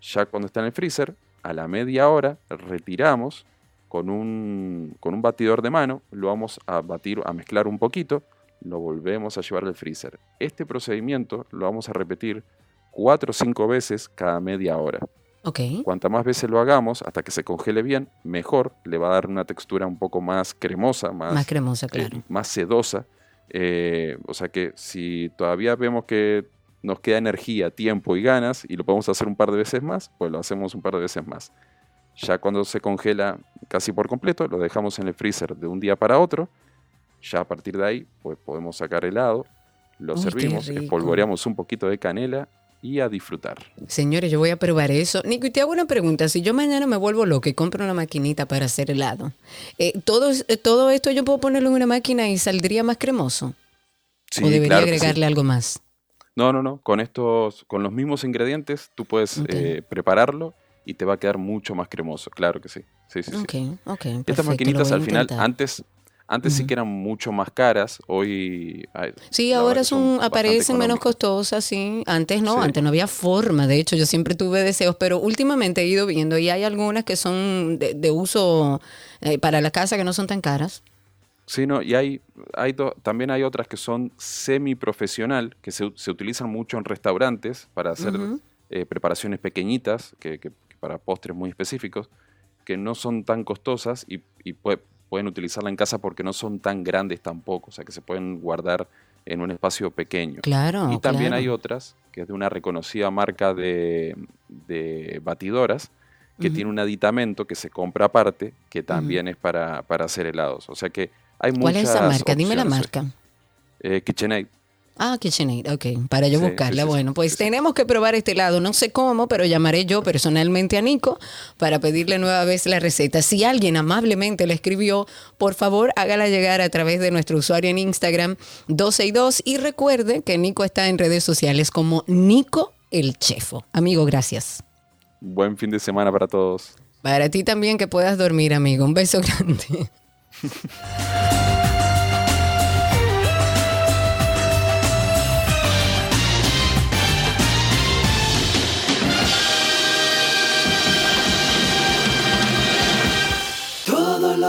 Ya cuando está en el freezer, a la media hora retiramos con un, con un batidor de mano, lo vamos a batir, a mezclar un poquito, lo volvemos a llevar al freezer. Este procedimiento lo vamos a repetir 4 o 5 veces cada media hora. Ok. Cuanta más veces lo hagamos hasta que se congele bien, mejor. Le va a dar una textura un poco más cremosa, más, Más cremosa, eh, claro. más sedosa. Eh, o sea que si todavía vemos que nos queda energía, tiempo y ganas y lo podemos hacer un par de veces más, pues lo hacemos un par de veces más. Ya cuando se congela casi por completo, lo dejamos en el freezer de un día para otro. Ya a partir de ahí, pues podemos sacar helado, lo Uy, servimos, espolvoreamos un poquito de canela y a disfrutar. Señores, yo voy a probar eso. Nico, y te hago una pregunta. Si yo mañana me vuelvo loca y compro una maquinita para hacer helado, eh, ¿todo, eh, ¿todo esto yo puedo ponerlo en una máquina y saldría más cremoso? Sí, ¿O debería claro que sí. agregarle algo más? No, no, no. Con estos, con los mismos ingredientes, tú puedes eh, prepararlo y te va a quedar mucho más cremoso. Claro que sí. Sí, sí, sí. Ok, ok. perfecto, Estas maquinitas al final, intentar. Antes, antes sí Ujú. que eran mucho más caras. Hoy. ay, Sí, ahora son, aparecen menos costosas, sí. Antes no, Sí. antes no había forma. De hecho, yo siempre tuve deseos, pero últimamente he ido viendo y hay algunas que son de, de uso eh, para la casa que no son tan caras. Sí, no, y hay, hay do- también hay otras que son semi-profesional, que se, se utilizan mucho en restaurantes para hacer Ujú. eh, preparaciones pequeñitas, que, que- que para postres muy específicos, que no son tan costosas y, y pue- pueden utilizarla en casa porque no son tan grandes tampoco, o sea que se pueden guardar en un espacio pequeño. Claro, y también claro. hay otras, que es de una reconocida marca de, de batidoras, que tiene un aditamento que se compra aparte, que también es para, para hacer helados. O sea que hay muchas ¿Cuál es esa marca? Dime la opciones. marca. Eh, KitchenAid. Ah, KitchenAid, ok, para yo Sí, buscarla. sí, bueno, pues sí, tenemos que probar este helado. No sé cómo, pero llamaré yo personalmente a Nico para pedirle nueva vez la receta. Si alguien amablemente la escribió, por favor hágala llegar a través de nuestro usuario en Instagram 12 y 2 y recuerde que Nico está en redes sociales como Nico el Chefo. Amigo, gracias. Buen fin de semana para todos. Para ti también que puedas dormir, amigo. Un beso grande.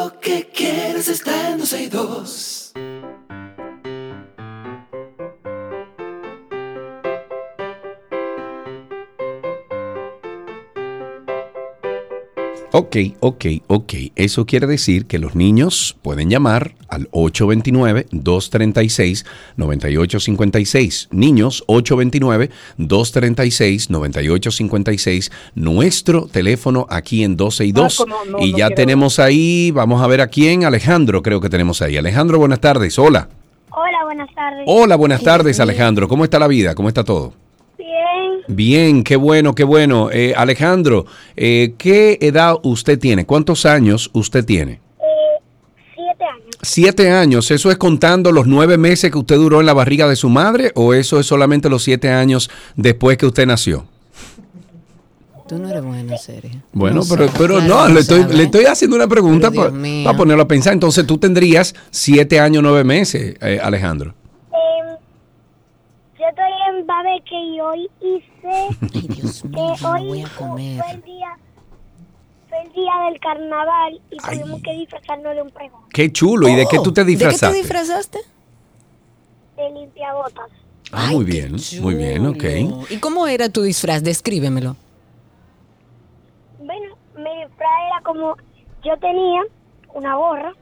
lo que quieres está en 12 y 2. Ok, ok, ok. Eso quiere decir que los niños pueden llamar al 829-236-9856. Niños, 829-236-9856. Nuestro teléfono aquí en 12 y 2. Marco, no, no, y no ya quiero- tenemos ahí, vamos a ver a quién. Alejandro, creo que tenemos ahí. Alejandro, buenas tardes. Hola. Hola, buenas tardes. Hola, buenas tardes, Alejandro. ¿Cómo está la vida? ¿Cómo está todo? Bien, qué bueno, qué bueno. Eh, Alejandro, eh, ¿qué edad usted tiene? ¿Cuántos años usted tiene? eh, siete años. Siete años. ¿Eso es contando los nueve meses que usted duró en la barriga de su madre o eso es solamente los siete años después que usted nació? Tú no eres bueno, en serio. Bueno, No pero, pero claro, no, no le estoy, le estoy haciendo una pregunta para ponerlo a pensar. Entonces tú tendrías siete años, nueve meses, eh, Alejandro. Y hoy hice Ay, Dios que mío, yo no hoy voy a comer. fue el día fue el día del carnaval y Ay. tuvimos que disfrazarnos de un pregón, Qué chulo. ¿Y de qué Oh, tú te ¿De qué te disfrazaste? disfrazaste? de limpiabotas. Ah, Ay, muy bien, muy bien, ok. ¿Y cómo era tu disfraz? Descríbemelo. Bueno, mi disfraz era como yo tenía una gorra,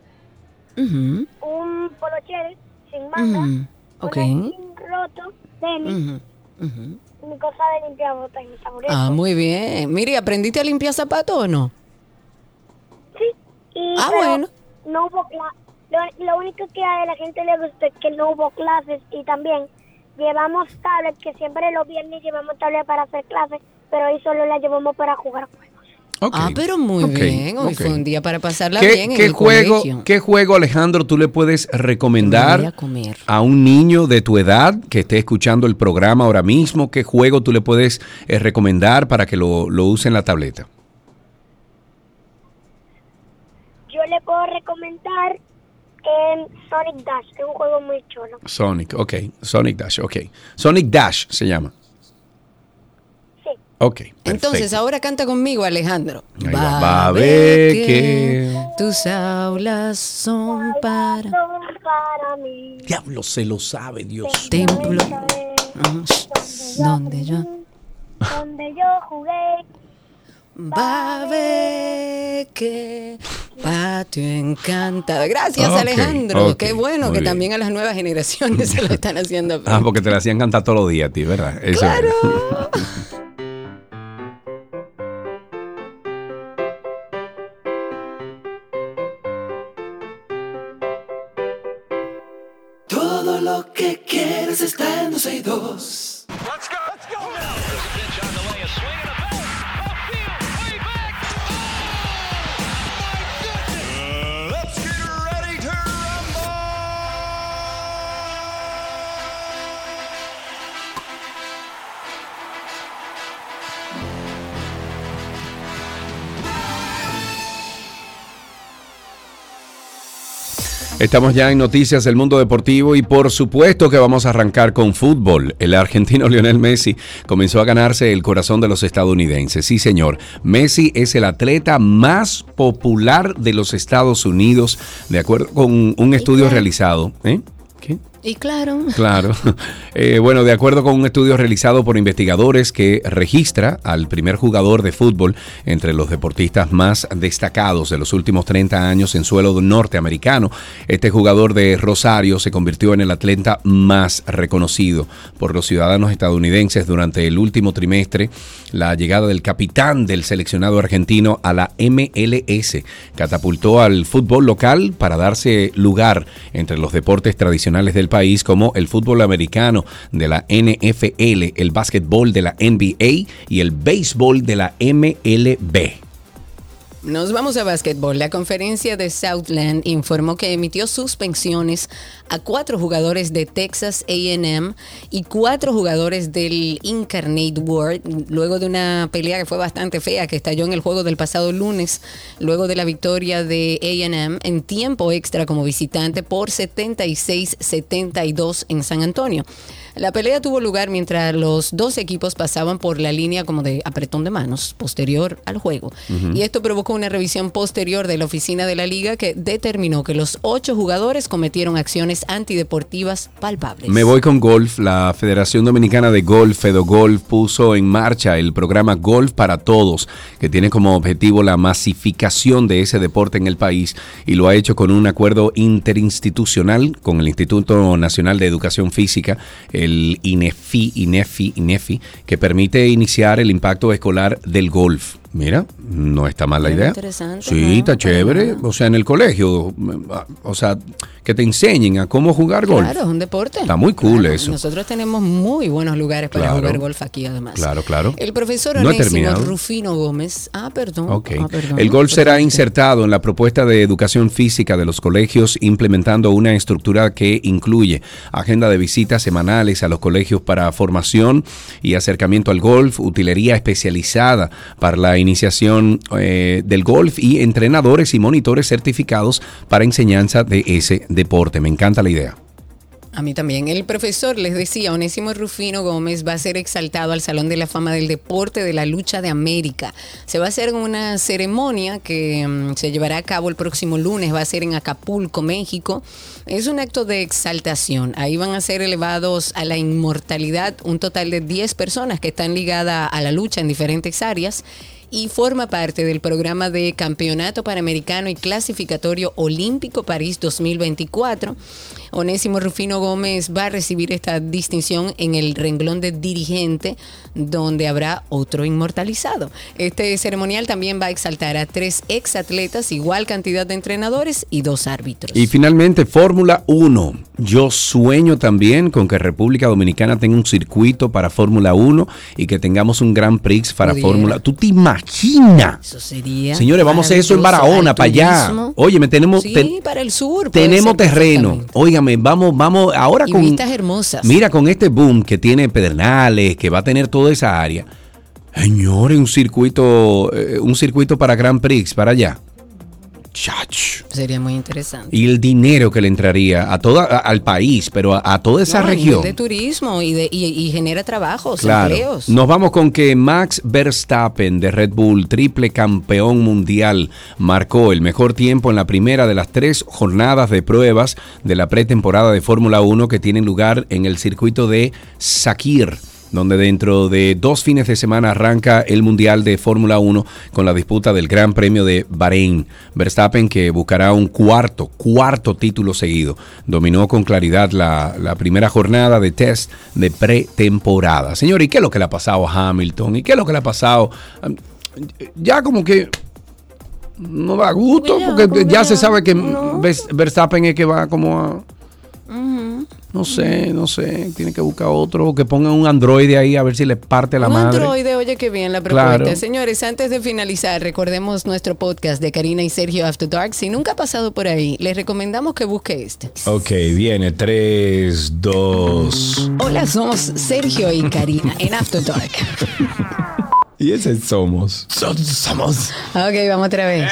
Ujú, un polocher sin manga, ujú, Ok. un jean roto, tenis, y mi cosa de limpiabotas y mi taburete. Ah, muy bien. Mire, ¿aprendiste a limpiar zapatos o no? Sí, y Ah, bueno. no hubo. Lo, lo único que a la gente le gustó es que no hubo clases y también llevamos tablet, que siempre los viernes llevamos tablet para hacer clases, pero hoy solo la llevamos para jugar juegos. Ah, pero muy bien. Hoy ok. fue un día para pasarla ¿Qué, bien en el juego, colegio. ¿Qué juego, Alejandro, tú le puedes a recomendar comer. a un niño de tu edad que esté escuchando el programa ahora mismo? ¿Qué juego tú le puedes eh, recomendar para que lo, lo use en la tableta? le puedo recomendar em, Sonic Dash, es un juego muy chulo. Sonic, ok. Sonic Dash, ok. Sonic Dash se llama. Ok. Entonces, ahora canta conmigo, Alejandro. Va. Va a ver que- tus aulas son para Son para mí. Diablo, se lo sabe, Dios. templo Donde yo donde yo jugué. va a ver que patio encantado. Gracias, Alejandro. Qué bueno que bien. también a las nuevas generaciones se lo están haciendo. Ah, porque te la hacían cantar todos los días a ti, ¿verdad? Eso Claro. Estamos ya en Noticias del Mundo Deportivo y por supuesto que vamos a arrancar con fútbol. El argentino Lionel Messi comenzó a ganarse el corazón de los estadounidenses. Sí, señor. Messi es el atleta más popular de los Estados Unidos, de acuerdo con un estudio realizado. ¿eh? ¿Qué? Y claro, Claro. Eh, bueno, de acuerdo con un estudio realizado por investigadores que registra al primer jugador de fútbol entre los deportistas más destacados de los últimos 30 años en suelo norteamericano, este jugador de Rosario se convirtió en el atleta más reconocido por los ciudadanos estadounidenses durante el último trimestre. La llegada del capitán del seleccionado argentino a la MLS catapultó al fútbol local para darse lugar entre los deportes tradicionales del país como el fútbol americano de la NFL, el básquetbol de la NBA y el béisbol de la MLB. Nos vamos a básquetbol. La conferencia de Southland informó que emitió suspensiones a cuatro jugadores de Texas AM y cuatro jugadores del Incarnate World luego de una pelea que fue bastante fea que estalló en el juego del pasado lunes luego de la victoria de AM en tiempo extra como visitante por 76-72 en San Antonio. La pelea tuvo lugar mientras los dos equipos pasaban por la línea como de apretón de manos posterior al juego. Y esto provocó una revisión posterior de la oficina de la liga que determinó que los ocho jugadores cometieron acciones antideportivas palpables. Me voy con golf. La Federación Dominicana de Golf, FedoGolf, puso en marcha el programa Golf para Todos, que tiene como objetivo la masificación de ese deporte en el país y lo ha hecho con un acuerdo interinstitucional con el Instituto Nacional de Educación Física, el INEFI, INEFI, INEFI, que permite iniciar el impacto escolar del golf. Mira, no está mal la idea. interesante, Sí, ¿no? está chévere. O sea, en el colegio, o sea, que te enseñen a cómo jugar golf. Claro, es un deporte. Está muy cool eso. Nosotros tenemos muy buenos lugares para Claro. jugar golf aquí además. Claro, claro. El profesor No Onésimo. Rufino Gómez. Ah, perdón. Ok. Ah, perdón. El golf será insertado en la propuesta de educación física de los colegios, implementando una estructura que incluye agenda de visitas semanales a los colegios para formación y acercamiento al golf, utilería especializada para la iniciación eh, del golf y entrenadores y monitores certificados para enseñanza de ese deporte. Me encanta la idea. A mí también. El profesor les decía, Onésimo Rufino Gómez va a ser exaltado al Salón de la Fama del Deporte de la Lucha de América. Se va a hacer una ceremonia que mm, se llevará a cabo el próximo lunes, va a ser en Acapulco, México. Es un acto de exaltación. Ahí van a ser elevados a la inmortalidad un total de 10 personas que están ligadas a la lucha en diferentes áreas y forma parte del programa de Campeonato Panamericano y Clasificatorio Olímpico París 2024. Onésimo Rufino Gómez va a recibir esta distinción en el renglón de dirigente, donde habrá otro inmortalizado. Este ceremonial también va a exaltar a tres exatletas, igual cantidad de entrenadores y dos árbitros. Y finalmente, Fórmula 1. Yo sueño también con que República Dominicana tenga un circuito para Fórmula 1 y que tengamos un Gran Prix para. Fórmula. ¿Tú te imaginas? Eso sería. Señores, vamos a hacer eso en. Barahona, para allá. turismo. Oye, me tenemos, Sí, ten- para el sur. tenemos terreno. Óigame, vamos, vamos, ahora Y con. vistas hermosas. Mira, con este boom que tiene Pedernales, que va a tener toda esa área. Señores, un circuito, eh, un circuito para Grand Prix, para allá. Chach. Sería muy interesante. Y el dinero que le entraría a toda, a- al país, pero a, a toda esa No, región. de turismo y, de, y, y genera trabajos, Claro. empleos. Nos vamos con que Max Verstappen de Red Bull, triple campeón mundial, marcó el mejor tiempo en la primera de las tres jornadas de pruebas de la pretemporada de Fórmula 1 que tienen lugar en el circuito de Sakir donde dentro de dos fines de semana arranca el Mundial de Fórmula 1 con la disputa del Gran Premio de Bahrein. Verstappen que buscará un cuarto, cuarto título seguido. Dominó con claridad la, la primera jornada de test de pretemporada. Señor, ¿y qué es lo que le ha pasado a Hamilton? ¿Y qué es lo que le ha pasado? Ya como que no da gusto, porque ya se sabe que no. Verstappen es que va como a... No sé, no sé, tiene que buscar otro, o que ponga un androide ahí a ver si le parte la Un madre. androide, oye, qué bien la propuesta. Claro. Señores, antes de finalizar, recordemos nuestro podcast de Karina y Sergio After Dark. Si nunca ha pasado por ahí, les recomendamos que busque este. Ok, viene 3, 2. Hola, somos Sergio y Karina en After Dark. Y ese somos. somos. Ok, vamos otra vez.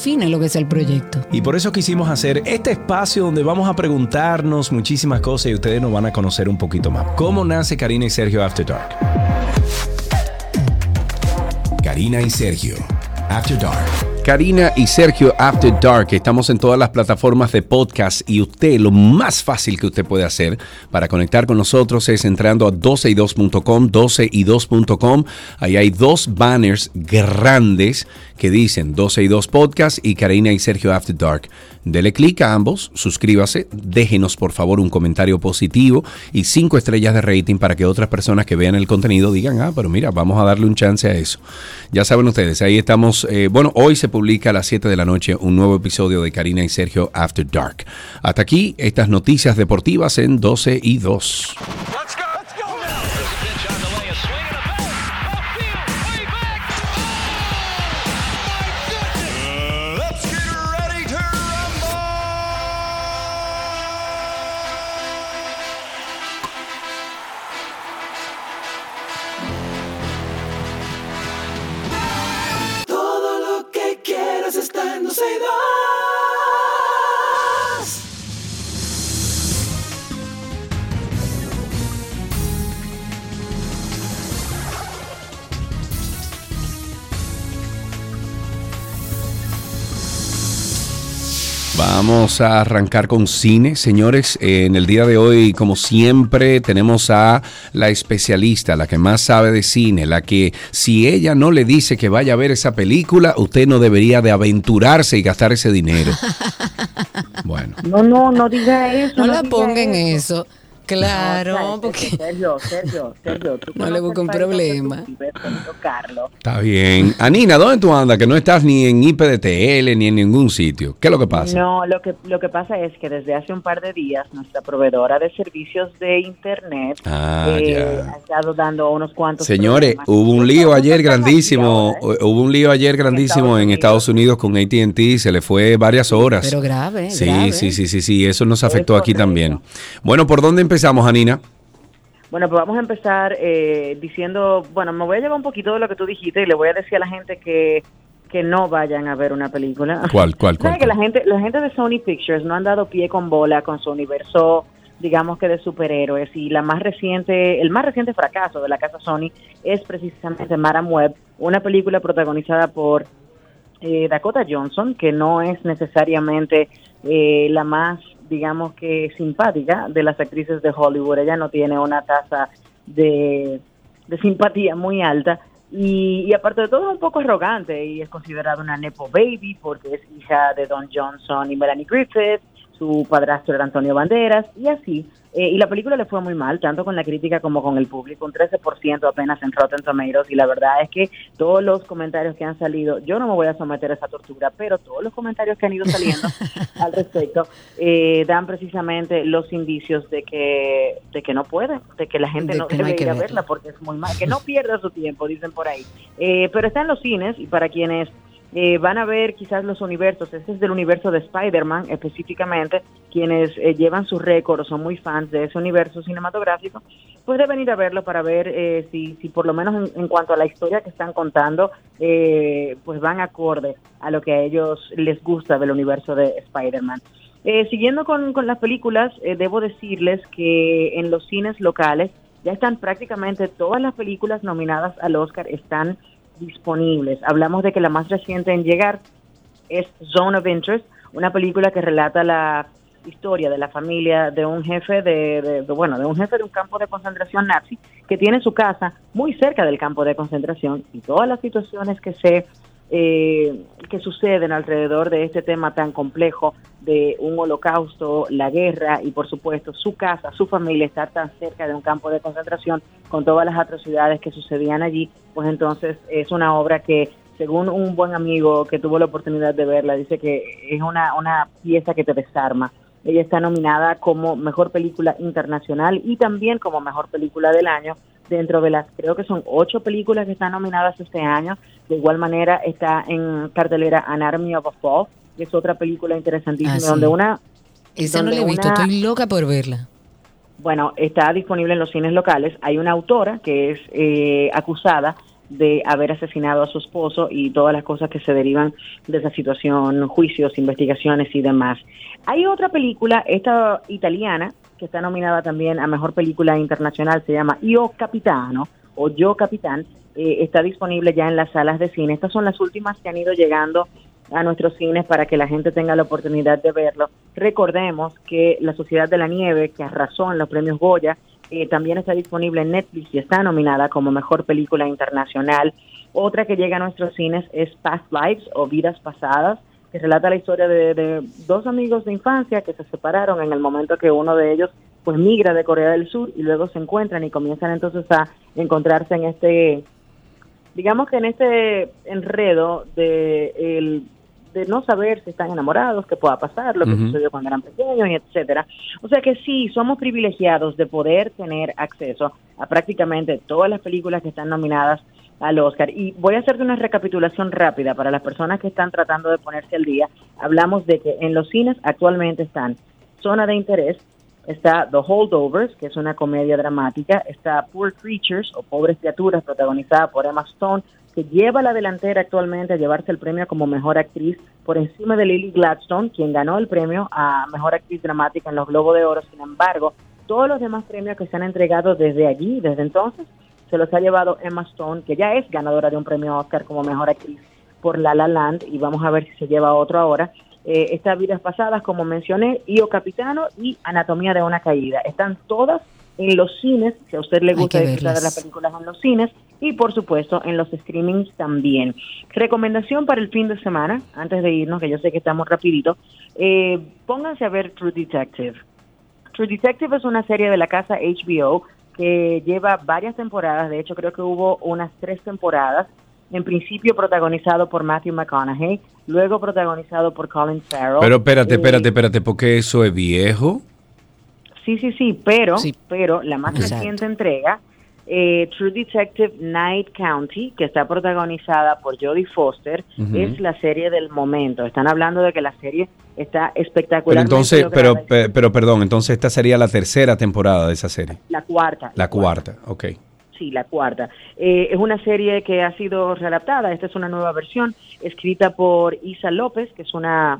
define lo que es el proyecto. Y por eso quisimos hacer este espacio donde vamos a preguntarnos muchísimas cosas y ustedes nos van a conocer un poquito más. ¿Cómo nace Karina y Sergio After Dark? Karina y Sergio After Dark. Karina y Sergio After Dark. Estamos en todas las plataformas de podcast y usted, lo más fácil que usted puede hacer para conectar con nosotros es entrando a 12y2.com, 12y2.com. Ahí hay dos banners grandes que dicen 12 y 2 Podcast y Karina y Sergio After Dark. Dele clic a ambos, suscríbase, déjenos por favor un comentario positivo y cinco estrellas de rating para que otras personas que vean el contenido digan, ah, pero mira, vamos a darle un chance a eso. Ya saben ustedes, ahí estamos. eh, bueno, hoy se publica a las 7 de la noche un nuevo episodio de Karina y Sergio After Dark. Hasta aquí estas noticias deportivas en 12 y 2. Vamos a arrancar con cine, señores. Eh, En el día de hoy, como siempre, tenemos a la especialista, la que más sabe de cine, la que si ella no le dice que vaya a ver esa película, usted no debería de aventurarse y gastar ese dinero. Bueno, No, no, no diga eso. No la diga pongan eso. Claro, No, porque Sergio, Sergio, Sergio. tú No le busque un problema. vives, Carlos. está bien. Anina, ¿dónde tú andas? Que no estás ni en IPDTL ni en ningún sitio. ¿Qué es lo que pasa? No, lo que, lo que pasa es que desde hace un par de días nuestra proveedora de servicios de internet Ah, eh, ya. ha estado dando unos cuantos Señores, problemas. hubo un lío ayer grandísimo, ¿eh? hubo un lío ayer grandísimo en Estados Unidos con AT&T, se le fue varias horas. pero grave, Sí, grave. sí, sí, sí, sí, eso nos afectó Es aquí correcto. también. Bueno, ¿por dónde empezamos, Anina? Bueno, pues vamos a empezar eh, diciendo, bueno, me voy a llevar un poquito de lo que tú dijiste y le voy a decir a la gente que, que no vayan a ver una película. ¿Cuál, cuál, ¿Sabes cuál? que la gente, la gente de Sony Pictures no han dado pie con bola con su universo, digamos que de superhéroes y la más reciente, el más reciente fracaso de la casa Sony es precisamente Madame Web, una película protagonizada por eh, Dakota Johnson, que no es necesariamente eh, la más, digamos que simpática de las actrices de Hollywood. Ella no tiene una tasa de, de simpatía muy alta. Y, y aparte de todo es un poco arrogante y es considerada una Nepo Baby porque es hija de Don Johnson y Melanie Griffith. Su padrastro era Antonio Banderas, y así. Eh, y la película le fue muy mal, tanto con la crítica como con el público, un 13% apenas en Rotten Tomatoes, y la verdad es que todos los comentarios que han salido, yo no me voy a someter a esa tortura, pero todos los comentarios que han ido saliendo al respecto eh, dan precisamente los indicios de que de que no puede, de que la gente De no debe ir a verla. verla porque es muy mal, que no pierda su tiempo, dicen por ahí. Eh, pero está en los cines y para quienes eh, van a ver quizás los universos, este es del universo de Spider-Man específicamente, quienes eh, llevan su récord o son muy fans de ese universo cinematográfico, pues deben ir a verlo para ver eh, si, si por lo menos en, en cuanto a la historia que están contando, eh, pues van acorde a lo que a ellos les gusta del universo de Spider-Man. Eh, siguiendo con, con las películas, debo decirles que en los cines locales ya están prácticamente todas las películas nominadas al Oscar están disponibles. Hablamos de que la más reciente en llegar es Zone of Interest, una película que relata la historia de la familia de un jefe de, de- bueno de un jefe de un campo de concentración nazi que tiene su casa muy cerca del campo de concentración y todas las situaciones que se eh, que suceden alrededor de este tema tan complejo de un holocausto, la guerra y por supuesto su casa, su familia estar tan cerca de un campo de concentración con todas las atrocidades que sucedían allí, pues entonces es una obra que según un buen amigo que tuvo la oportunidad de verla, dice que es una, una pieza que te desarma. Ella está nominada como mejor película internacional y también como mejor película del año dentro de las, creo que son ocho películas que están nominadas este año. De igual manera está en cartelera An Army of a Fall, que es otra película interesantísima Ah, sí. donde una... Esa no la he visto, una- estoy loca por verla. bueno, está disponible en los cines locales. Hay una autora que es eh, acusada de haber asesinado a su esposo y todas las cosas que se derivan de esa situación, juicios, investigaciones y demás. Hay otra película, esta italiana, que está nominada también a Mejor Película Internacional, se llama Io Capitano o Yo Capitán, eh, está disponible ya en las salas de cine. Estas son las últimas que han ido llegando a nuestros cines para que la gente tenga la oportunidad de verlo. Recordemos que La Sociedad de la Nieve, que arrasó en los premios Goya, eh, también está disponible en Netflix y está nominada como mejor película internacional. Otra que llega a nuestros cines es Past Lives o Vidas Pasadas, que relata la historia de, de dos amigos de infancia que se separaron en el momento que uno de ellos pues migra de Corea del Sur y luego se encuentran y comienzan entonces a encontrarse en este digamos que en este enredo de el de no saber si están enamorados, qué pueda pasar, lo que sucedió cuando eran pequeños y etcétera. O sea que sí, somos privilegiados de poder tener acceso a prácticamente todas las películas que están nominadas al Oscar. Y voy a hacerte una recapitulación rápida para las personas que están tratando de ponerse al día. Hablamos de que en los cines actualmente están Zona de Interés, está The Holdovers, que es una comedia dramática, está Poor Creatures o Pobres Criaturas, protagonizada por Emma Stone, que lleva la delantera actualmente a llevarse el premio como mejor actriz por encima de Lily Gladstone, quien ganó el premio a mejor actriz dramática en los Globos de Oro. Sin embargo, todos los demás premios que se han entregado desde allí, desde entonces, se los ha llevado Emma Stone, que ya es ganadora de un premio Oscar como mejor actriz por La La Land, y vamos a ver si se lleva otro ahora. Eh, estas vidas pasadas, como mencioné, Io Capitano y Anatomía de una caída. Están todas en los cines, si a usted le gusta disfrutar de las películas en los cines, y por supuesto en los streamings también. Recomendación para el fin de semana, antes de irnos, que yo sé que estamos rapidito, eh, pónganse a ver True Detective. True Detective es una serie de la casa HBO que lleva varias temporadas, de hecho creo que hubo unas tres temporadas, en principio protagonizado por Matthew McConaughey, luego protagonizado por Colin Farrell. Pero espérate, Eh, espérate, espérate, porque eso es viejo. Sí, sí, sí, pero, pero la más Exacto. reciente entrega, eh, True Detective Night County, que está protagonizada por Jodie Foster, es la serie del momento. Están hablando de que la serie está Pero espectacularmente entonces, pero, pe- pero perdón, entonces esta sería la tercera temporada de esa serie. la cuarta. La cuarta, ok. Sí, la cuarta. Eh, es una serie que ha sido readaptada. Esta es una nueva versión escrita por Isa López, que es una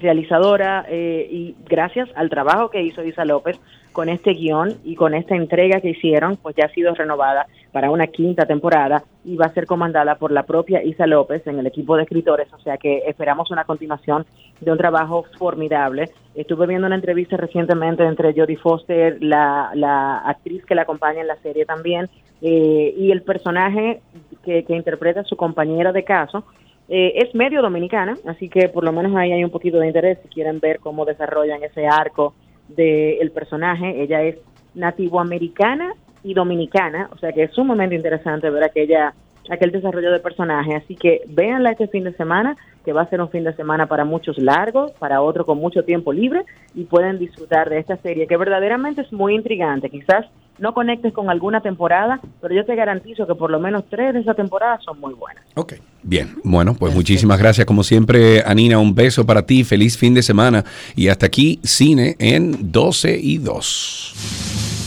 realizadora eh, y gracias al trabajo que hizo Isa López con este guion y con esta entrega que hicieron, pues ya ha sido renovada para una quinta temporada y va a ser comandada por la propia Isa López en el equipo de escritores, o sea que esperamos una continuación de un trabajo formidable. Estuve viendo una entrevista recientemente entre Jodie Foster, la, la actriz que la acompaña en la serie también, eh, y el personaje que, que interpreta a su compañera de caso, Eh, es medio dominicana, así que por lo menos ahí hay un poquito de interés si quieren ver cómo desarrollan ese arco del personaje. Ella es nativoamericana y dominicana, o sea que es sumamente interesante ver aquella aquel desarrollo de personaje. Así que véanla este fin de semana, que va a ser un fin de semana para muchos largos, para otros con mucho tiempo libre, y pueden disfrutar de esta serie que verdaderamente es muy intrigante. Quizás no conectes con alguna temporada, pero yo te garantizo que por lo menos tres de esa temporada son muy buenas. Ok, bien. Bueno, pues muchísimas gracias. Como siempre, Anina, un beso para ti. Feliz fin de semana. Y hasta aquí, cine en 12 y 2.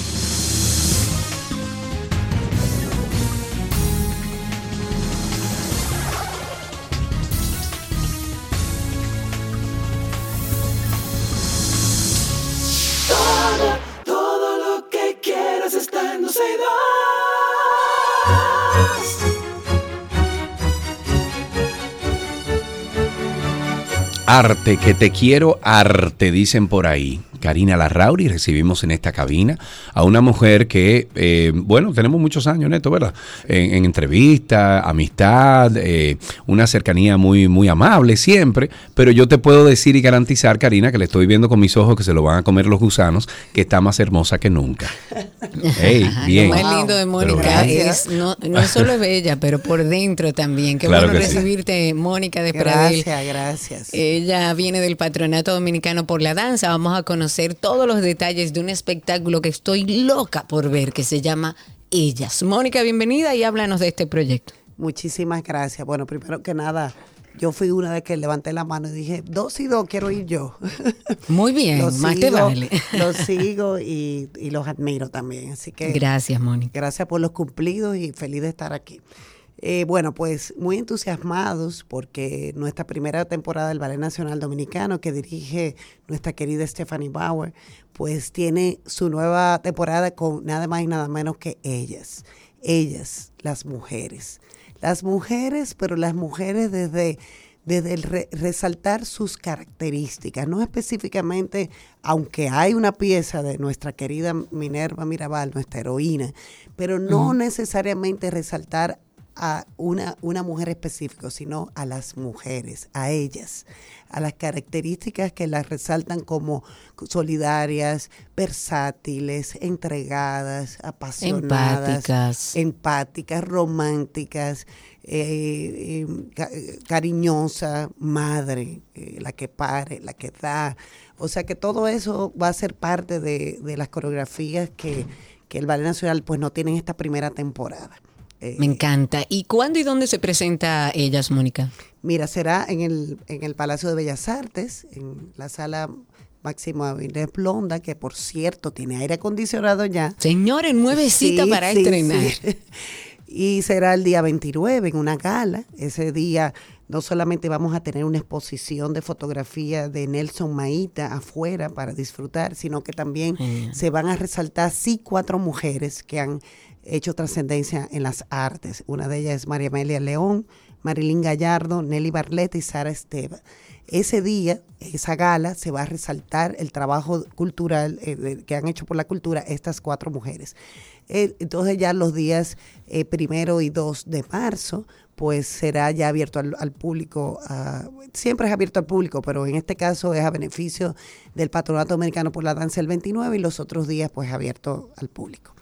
Arte, que te quiero arte, dicen por ahí. Karina Larrauri, recibimos en esta cabina a una mujer que, eh, bueno, tenemos muchos años, Neto, ¿verdad? En, en entrevista, amistad, eh, una cercanía muy, muy amable siempre, pero yo te puedo decir y garantizar, Karina, que le estoy viendo con mis ojos que se lo van a comer los gusanos, que está más hermosa que nunca. Hey, bien. Lo más lindo de Mónica es, no, no solo es bella, pero por dentro también. Qué Claro bueno que sí. recibirte, Mónica de Pradel. Gracias, gracias. Ella viene del Patronato Dominicano por la Danza. Vamos a conocer todos los detalles de un espectáculo que estoy loca por ver, que se llama Ellas. Mónica, bienvenida y háblanos de este proyecto. Muchísimas gracias. Bueno, primero que nada, yo fui una de que levanté la mano y dije, dos y dos quiero ir yo. Muy bien, Los más te sigo, vale. Los sigo y, y los admiro también. Así que Gracias, Mónica. gracias por los cumplidos y feliz de estar aquí. Eh, bueno, pues muy entusiasmados porque nuestra primera temporada del Ballet Nacional Dominicano que dirige nuestra querida Stephanie Bauer, pues tiene su nueva temporada con nada más y nada menos que ellas. Ellas, las mujeres. Las mujeres, pero las mujeres desde, desde el re- resaltar sus características, no específicamente, aunque hay una pieza de nuestra querida Minerva Mirabal, nuestra heroína, pero no necesariamente resaltar a una, una mujer específica, sino a las mujeres, a ellas, a las características que las resaltan como solidarias, versátiles, entregadas, apasionadas, Empáticas. empáticas, románticas, eh, eh, ca- cariñosa, madre, eh, la que pare, la que da. O sea que todo eso va a ser parte de, de las coreografías que, que el Ballet Nacional pues no tiene en esta primera temporada. Eh, Me encanta. ¿Y cuándo y dónde se presenta Ellas, Mónica? Mira, será en el, en el Palacio de Bellas Artes, en la sala Máximo Avilés Blonda, que por cierto tiene aire acondicionado ya. Señores, nuevecita para estrenar. sí. Y será el día 29 en una gala. Ese día no solamente vamos a tener una exposición de fotografía de Nelson Maíta afuera para disfrutar, sino que también se van a resaltar sí cuatro mujeres que han hecho trascendencia en las artes. Una de ellas es María Amelia León, Marilyn Gallardo, Nelly Barletta y Sara Esteva. Ese día, esa gala, se va a resaltar el trabajo cultural eh, que han hecho por la cultura estas cuatro mujeres. Eh, entonces ya los días eh, primero y 2 de marzo, pues será ya abierto al, público. siempre es abierto al público, pero en este caso es a beneficio del Patronato Dominicano por la Danza el 29 y los otros días pues abierto al público.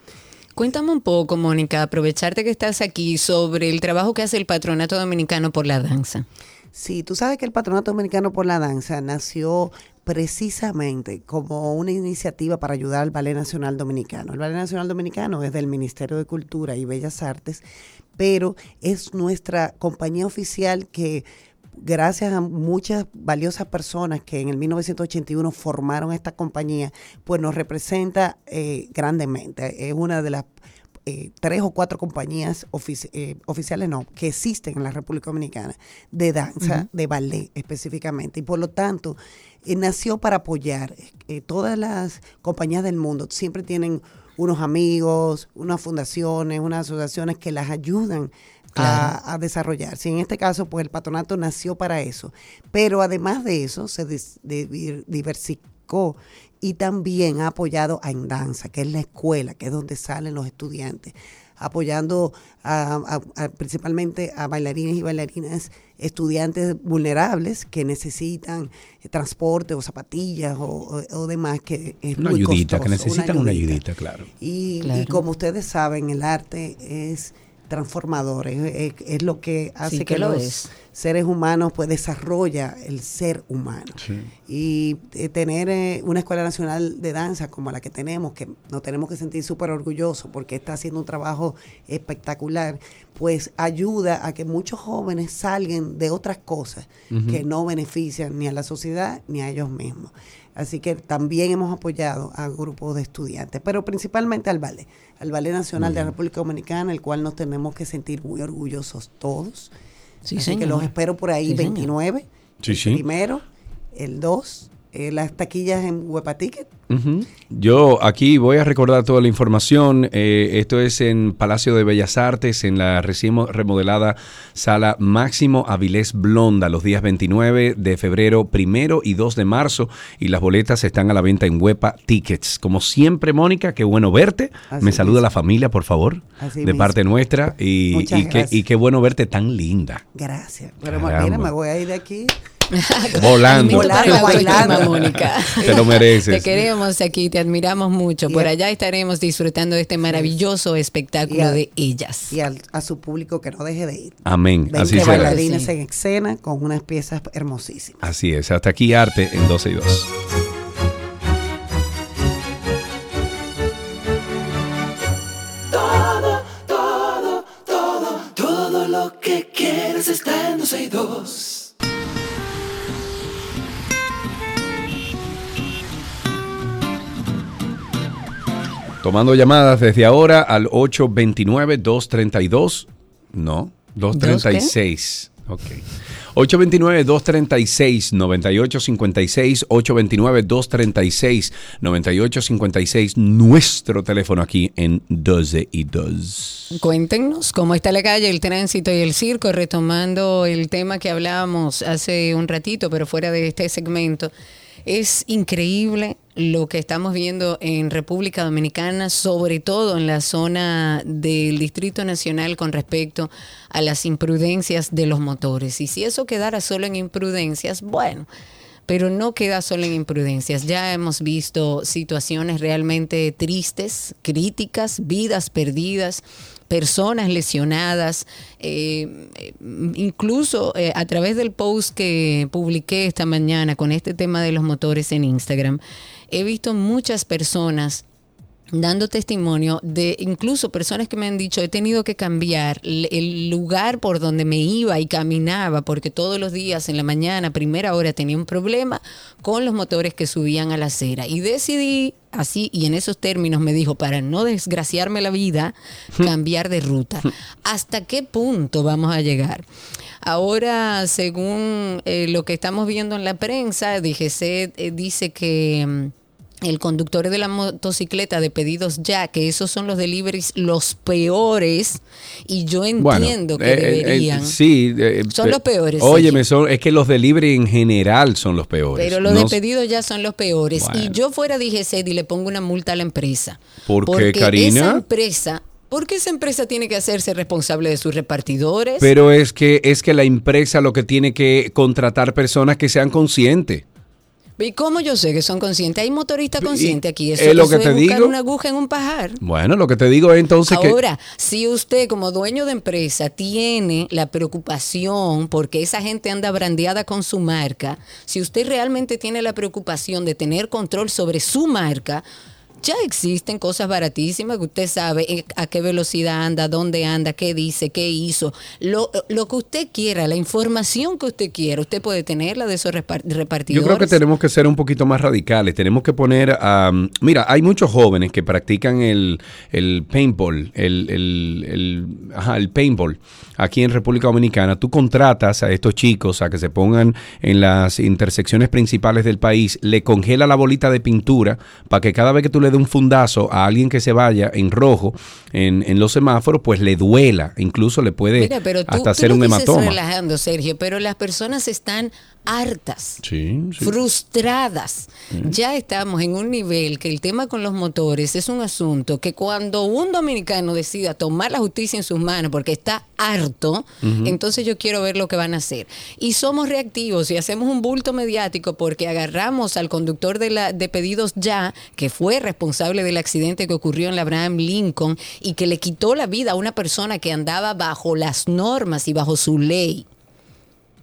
Cuéntame un poco, Mónica, aprovecharte que estás aquí sobre el trabajo que hace el Patronato Dominicano por la Danza. Sí, tú sabes que el Patronato Dominicano por la Danza nació precisamente como una iniciativa para ayudar al Ballet Nacional Dominicano. El Ballet Nacional Dominicano es del Ministerio de Cultura y Bellas Artes, pero es nuestra compañía oficial que gracias a muchas valiosas personas que en el 1981 formaron esta compañía, pues nos representa eh, grandemente. Es una de las eh, tres o cuatro compañías ofici- eh, oficiales, no, que existen en la República Dominicana, de danza, de ballet específicamente. Y por lo tanto, eh, nació para apoyar. Todas las compañías del mundo siempre tienen unos amigos, unas fundaciones, unas asociaciones que las ayudan a, a desarrollarse. Y en este caso, pues el patronato nació para eso. Pero además de eso, se diversificó y también ha apoyado a Endanza, que es la escuela, que es donde salen los estudiantes, apoyando a- a- a- principalmente a bailarines y bailarinas estudiantes vulnerables que necesitan transporte o zapatillas o, o- o demás que es Una muy ayudita, que necesitan una ayudita, claro. y, Claro. y como ustedes saben, el arte es transformador, es, lo que hace Sí, que, que lo los es. seres humanos pues desarrolla el ser humano. Y eh, tener eh, una escuela nacional de danza como la que tenemos, que nos tenemos que sentir súper orgullosos porque está haciendo un trabajo espectacular, pues ayuda a que muchos jóvenes salgan de otras cosas que no benefician ni a la sociedad ni a ellos mismos. Así que también hemos apoyado a grupos de estudiantes, pero principalmente al ballet, al Ballet Nacional de la República Dominicana, el cual nos tenemos que sentir muy orgullosos todos. Sí, Así que señor. los espero por ahí Sí, señor. 29, Sí, sí. primero, el 2, eh, las taquillas en Huepa Ticket. Ujú. Yo aquí voy a recordar toda la información. Eh, esto es en Palacio de Bellas Artes, en la recién mo- remodelada sala Máximo Avilés Blonda, los días 29 de febrero, primero y 2 de marzo. Y las boletas están a la venta en Huepa Tickets. Como siempre, Mónica, qué bueno verte. Así Me saluda mismo. la familia, por favor, Así de mismo. parte nuestra. Y, y, qué, y qué bueno verte tan linda. Gracias. Pero Caramba. mira, me voy a ir de aquí. Volando. Volando, bailando. Mónica. Te lo mereces. Te queremos aquí, te admiramos mucho. Y Por a- allá estaremos disfrutando de este maravilloso espectáculo a- de ellas. Y al- a su público que no deje de ir. Amén. 20 Así será. bailarines en escena con unas piezas hermosísimas. Así es. Hasta aquí arte en 12 y 2. Todo, todo, todo, todo lo que quieres está en 12 y 2. Tomando llamadas desde ahora al 829-232. No, 236. Ok. 829-236-9856. 829-236-9856. Nuestro teléfono aquí en 12 y 2. Cuéntenos cómo está la calle, el tránsito y el circo, retomando el tema que hablábamos hace un ratito, pero fuera de este segmento. Es increíble lo que estamos viendo en República Dominicana, sobre todo en la zona del Distrito Nacional con respecto a las imprudencias de los motores. Y si eso quedara solo en imprudencias, bueno, pero no queda solo en imprudencias. Ya hemos visto situaciones realmente tristes, críticas, vidas perdidas, personas lesionadas. eh, incluso eh, a través del post que publiqué esta mañana con este tema de los motores en Instagram, he visto muchas personas dando testimonio de incluso personas que me han dicho he tenido que cambiar el lugar por donde me iba y caminaba porque todos los días en la mañana primera hora tenía un problema con los motores que subían a la acera y decidí así y en esos términos me dijo para no desgraciarme la vida cambiar de ruta hasta qué punto vamos a llegar ahora según eh, lo que estamos viendo en la prensa DGC eh, dice que mm, el conductor de la motocicleta de pedidos ya, que esos son los deliveries los peores, y yo entiendo que eh, eh, deberían. sí. eh, Son los peores, Óyeme, son, es que los delivery en general son los peores. pero los No de pedidos ya son los peores. Y yo fuera DGC y le pongo una multa a la empresa. ¿Por qué, porque Karina? Esa empresa, porque esa empresa tiene que hacerse responsable de sus repartidores. Pero es que, es que la empresa lo que tiene que contratar personas que sean conscientes. ¿Y cómo yo sé que son conscientes? Hay motoristas conscientes aquí. Eso, es lo eso que es te buscar digo. una aguja en un pajar. Bueno, lo que te digo es entonces que... Ahora, si usted como dueño de empresa tiene la preocupación porque esa gente anda brandeada con su marca, si usted realmente tiene la preocupación de tener control sobre su marca, ya existen cosas baratísimas que usted sabe eh, a qué velocidad anda, dónde anda, qué dice, qué hizo. Lo, lo que usted quiera, la información que usted quiera, usted puede tenerla de esos repar- Yo repartidores. creo que tenemos que ser un poquito más radicales. Tenemos que poner a... mira, hay muchos jóvenes que practican el, el paintball, el, el, el- ajá, el paintball aquí en República Dominicana. Tú contratas a estos chicos a que se pongan en las intersecciones principales del país, le congela la bolita de pintura para que cada vez que tú le des un fundazo a alguien que se vaya en rojo en, en los semáforos, pues le duela. Incluso le puede Mira, pero tú, hasta tú hacer lo un dices hematoma. relajando, Sergio, pero las personas están hartas Sí, sí. frustradas. Ya estamos en un nivel que el tema con los motores es un asunto que cuando un dominicano decida tomar la justicia en sus manos porque está harto, entonces yo quiero ver lo que van a hacer. Y somos reactivos y hacemos un bulto mediático porque agarramos al conductor de, la, de pedidos ya, que fue responsable del accidente que ocurrió en la Abraham Lincoln y que le quitó la vida a una persona que andaba bajo las normas y bajo su ley.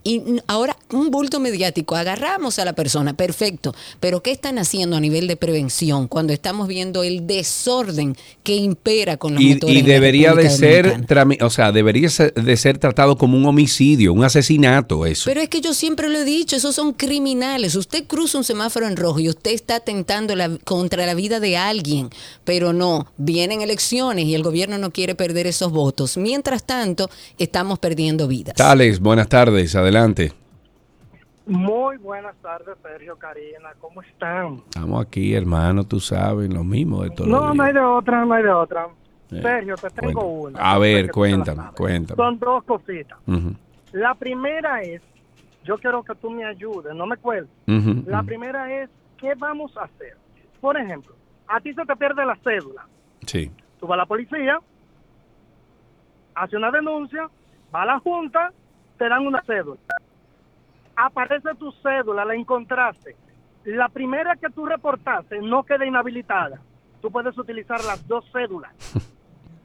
Y ahora un bulto mediático, agarramos a la persona, perfecto, pero ¿qué están haciendo a nivel de prevención cuando estamos viendo el desorden que impera con los Y, motores? y en la debería de ser, o sea, debería ser- de ser tratado como un homicidio, un asesinato, eso. Pero es que yo siempre lo he dicho, esos son criminales. Usted cruza un semáforo en rojo y usted está atentando la- contra la vida de alguien, pero no, vienen elecciones y el gobierno no quiere perder esos votos. Mientras tanto, estamos perdiendo vidas. Tales, buenas tardes, adelante. Muy buenas tardes, Sergio, Karina. ¿Cómo están? Estamos aquí, hermano, tú sabes, lo mismo de todo. No, no hay de otra, no hay de otra. Eh, Sergio, te tengo Cuenta. una. A ver, cuéntame, cuéntame. Son dos cositas. Ujú, La primera es, yo quiero que tú me ayudes, no me cuelgues. ujú, La ujú. primera es, ¿qué vamos a hacer? Por ejemplo, a ti se te pierde la cédula. Sí. Tú vas a la policía, hace una denuncia, va a la junta, te dan una cédula. Aparece tu cédula, la encontraste. La primera que tú reportaste no queda inhabilitada. Tú puedes utilizar las dos cédulas. Eso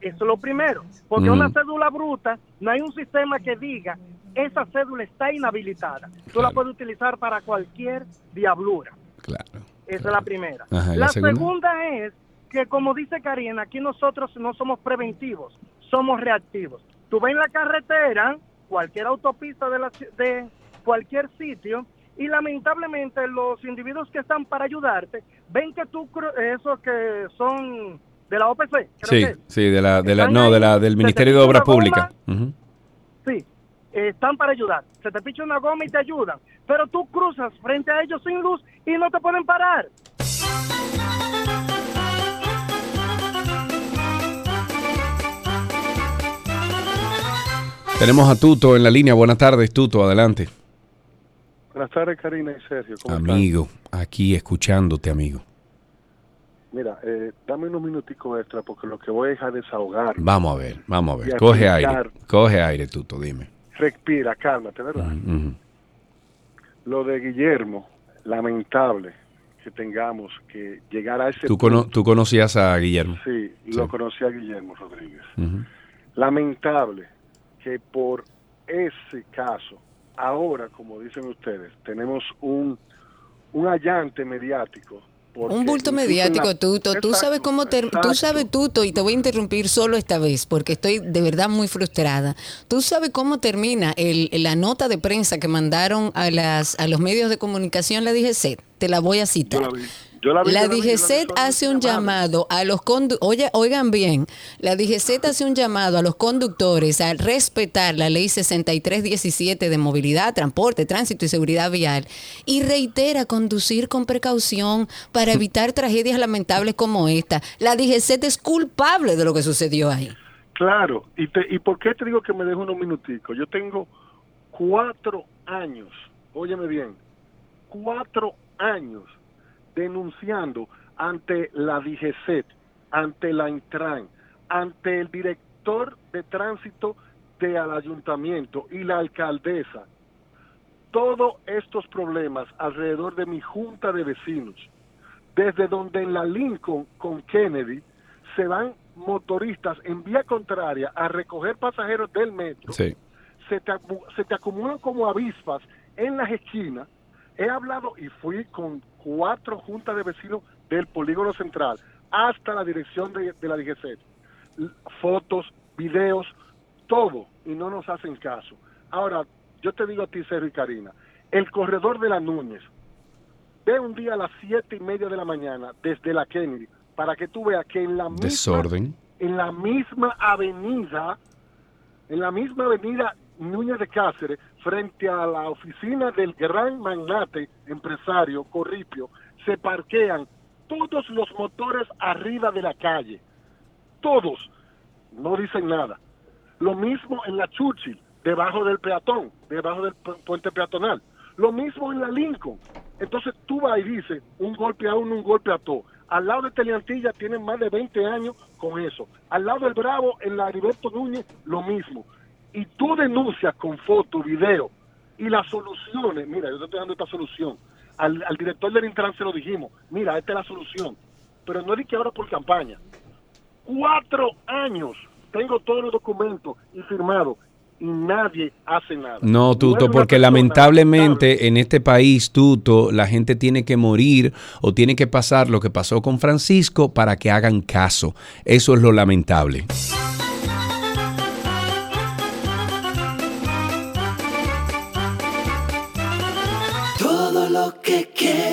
es lo primero. Porque Mm. una cédula bruta, no hay un sistema que diga, esa cédula está inhabilitada. Tú la puedes utilizar para cualquier diablura. Claro. Esa es la primera. Ajá, ¿y la segunda? es que, como dice Karina, aquí nosotros no somos preventivos, somos reactivos. Tú ves en la carretera, cualquier autopista de, la de cualquier sitio, y lamentablemente los individuos que están para ayudarte ven que tú, esos que son de la OPC, creo Sí, que sí, de la, de la, Están no, ahí, de la, del te Ministerio de Obras Públicas. Sí, están para ayudar. Se te picha una goma y te ayudan. Pero tú cruzas frente a ellos sin luz y no te pueden parar. Tenemos a Tuto en la línea. Buenas tardes, Tuto, adelante. Buenas tardes, Karina y Sergio. ¿Cómo están? Amigo, aquí escuchándote, amigo. Mira, eh, dame unos minuticos extra porque lo que voy es a desahogar. Vamos a ver, vamos a ver. a Coge explicar. aire, coge aire, Tuto, dime. Respira, cálmate, ¿verdad? Lo de Guillermo, lamentable que tengamos que llegar a ese ¿Tú, punto. tú conocías a Guillermo? Sí, lo conocí a Guillermo Rodríguez. Lamentable que por ese caso, ahora, como dicen ustedes, tenemos un, un allante mediático. Un bulto mediático, la- Tuto. Tú sabes cómo ter- tú sabes, Tuto, y te voy a interrumpir solo esta vez porque estoy de verdad muy frustrada. Tú sabes cómo termina el, la nota de prensa que mandaron a las a los medios de comunicación la DGC. Te la voy a citar. Yo la vi, yo la La DGCET hace un llamado a los Oye, oigan bien, la DGCET hace un llamado a los conductores a respetar la ley 6317 de movilidad, transporte, tránsito y seguridad vial y reitera conducir con precaución para evitar tragedias lamentables como esta. La DGCET es culpable de lo que sucedió ahí. Claro, y, te, ¿y por qué te digo que me dejo unos minuticos? Yo tengo cuatro años, óyeme bien, cuatro años denunciando ante la DGCET, ante la Intran, ante el director de tránsito del ayuntamiento y la alcaldesa, todos estos problemas alrededor de mi junta de vecinos, desde donde en la Lincoln con Kennedy se van motoristas en vía contraria a recoger pasajeros del metro, Sí. se te, se te acumulan como avispas en las esquinas. He hablado y fui con cuatro juntas de vecinos del polígono central hasta la dirección de, de la DGC. Fotos, videos, todo, y no nos hacen caso. Ahora, yo te digo a ti, Sergio y Karina, el corredor de la Núñez, ve un día a las siete y media de la mañana desde la Kennedy para que tú veas que en la misma Desorden. en la misma avenida, en la misma avenida Núñez de Cáceres, frente a la oficina del gran magnate empresario Corripio, se parquean todos los motores arriba de la calle. Todos. No dicen nada. Lo mismo en la Churchill, debajo del peatón, debajo del pu- puente peatonal. Lo mismo en la Lincoln. Entonces tú vas y dices, un golpe a uno, un golpe a todo. Al lado de Teleantilla tienen más de 20 años con eso. Al lado del Bravo, en la Heriberto Núñez, lo mismo. Y tú denuncias con foto, video, y las soluciones, mira, yo te estoy dando esta solución. Al, al director del Intran se lo dijimos, mira, esta es la solución. Pero no es que ahora por campaña. Cuatro años, tengo todos los documentos y firmados, y nadie hace nada. No, Tuto, porque lamentablemente en este país, Tuto, la gente tiene que morir o tiene que pasar lo que pasó con Francisco para que hagan caso. Eso es lo lamentable.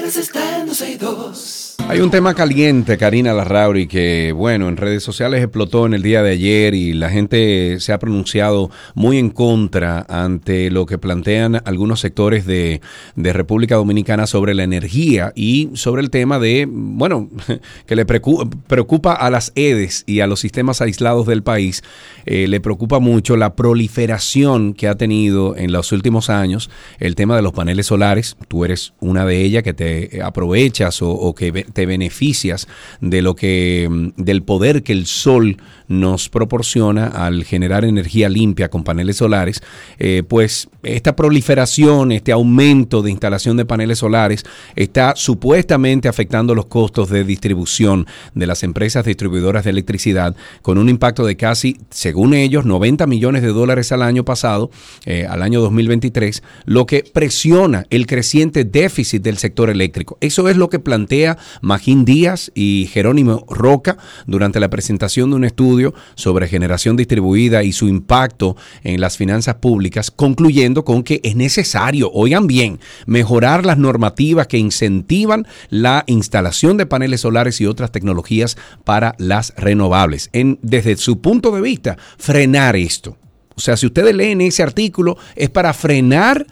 Quieres está en 262. Hay un tema caliente, Karina Larrauri, que bueno, en redes sociales explotó en el día de ayer y la gente se ha pronunciado muy en contra ante lo que plantean algunos sectores de, República Dominicana sobre la energía y sobre el tema de, bueno, que le preocupa, a las EDES y a los sistemas aislados del país, eh, le preocupa mucho la proliferación que ha tenido en los últimos años el tema de los paneles solares. Tú eres una de ellas que te aprovechas o, o que ve- te beneficias de lo que mm, del poder que el sol nos proporciona al generar energía limpia con paneles solares, eh, pues esta proliferación, este aumento de instalación de paneles solares está supuestamente afectando los costos de distribución de las empresas distribuidoras de electricidad con un impacto de casi, según ellos, 90 millones de dólares al año pasado, eh, al año 2023, lo que presiona el creciente déficit del sector eléctrico. Eso es lo que plantea Magín Díaz y Jerónimo Roca durante la presentación de un estudio sobre generación distribuida y su impacto en las finanzas públicas, concluyendo con que es necesario, oigan bien, mejorar las normativas que incentivan la instalación de paneles solares y otras tecnologías para las renovables. En, desde su punto de vista, frenar esto. O sea, si ustedes leen ese artículo, es para frenar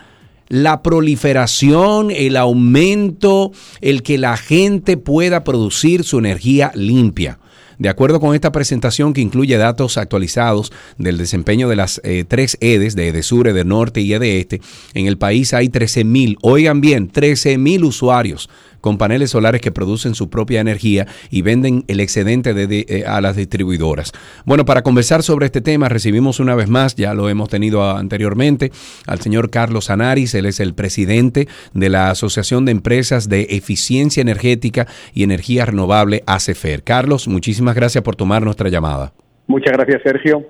la proliferación, el aumento, el que la gente pueda producir su energía limpia. De acuerdo con esta presentación que incluye datos actualizados del desempeño de las eh, tres EDES, de EDESUR, EDENORTE y EDEESTE, en el país hay 13.000, oigan bien, 13.000 usuarios con paneles solares que producen su propia energía y venden el excedente de- eh, a las distribuidoras. Bueno, para conversar sobre este tema recibimos una vez más, ya lo hemos tenido anteriormente, al señor Carlos Anaris, él es el presidente de la Asociación de Empresas de Eficiencia Energética y Energía Renovable, ACEFER. Carlos, muchísimas gracias por tomar nuestra llamada. Muchas gracias, Sergio.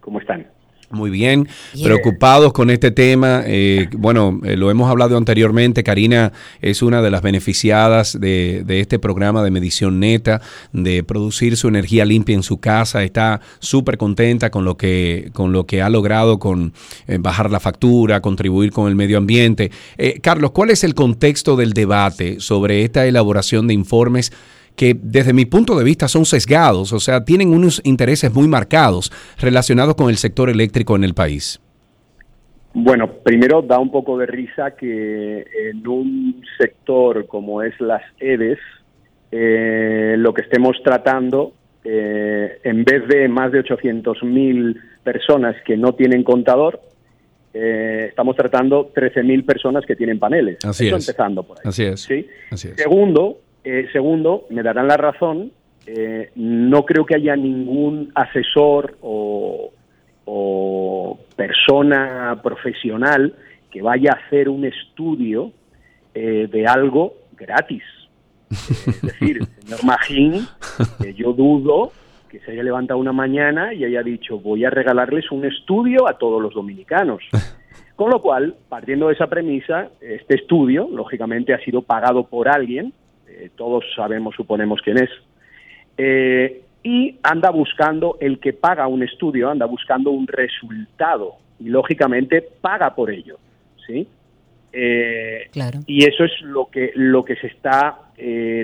¿Cómo están? Muy bien, preocupados con este tema. eh, bueno, eh, lo hemos hablado anteriormente. Karina es una de las beneficiadas de, de este programa de medición neta, de producir su energía limpia en su casa. Está súper contenta con lo que con lo que ha logrado con eh, bajar la factura, contribuir con el medio ambiente. Carlos, ¿cuál es el contexto del debate sobre esta elaboración de informes? Que desde mi punto de vista son sesgados, o sea, tienen unos intereses muy marcados relacionados con el sector eléctrico en el país. Bueno, primero da un poco de risa que en un sector como es las EDES, eh, lo que estemos tratando, eh, en vez de más de 800.000 personas que no tienen contador, eh, estamos tratando 13.000 personas que tienen paneles. Así es. empezando por ahí. Así es. ¿sí? Así es. Segundo, eh, segundo, me darán la razón, eh, no creo que haya ningún asesor o, o persona profesional que vaya a hacer un estudio eh, de algo gratis. Eh, es decir, el señor Magín, yo dudo que se haya levantado una mañana y haya dicho voy a regalarles un estudio a todos los dominicanos. Con lo cual, partiendo de esa premisa, este estudio, lógicamente, ha sido pagado por alguien, eh, todos sabemos, suponemos quién es, eh, y anda buscando, el que paga un estudio, anda buscando un resultado, y lógicamente paga por ello, ¿sí? Eh, Claro. Y eso es lo que, lo que se está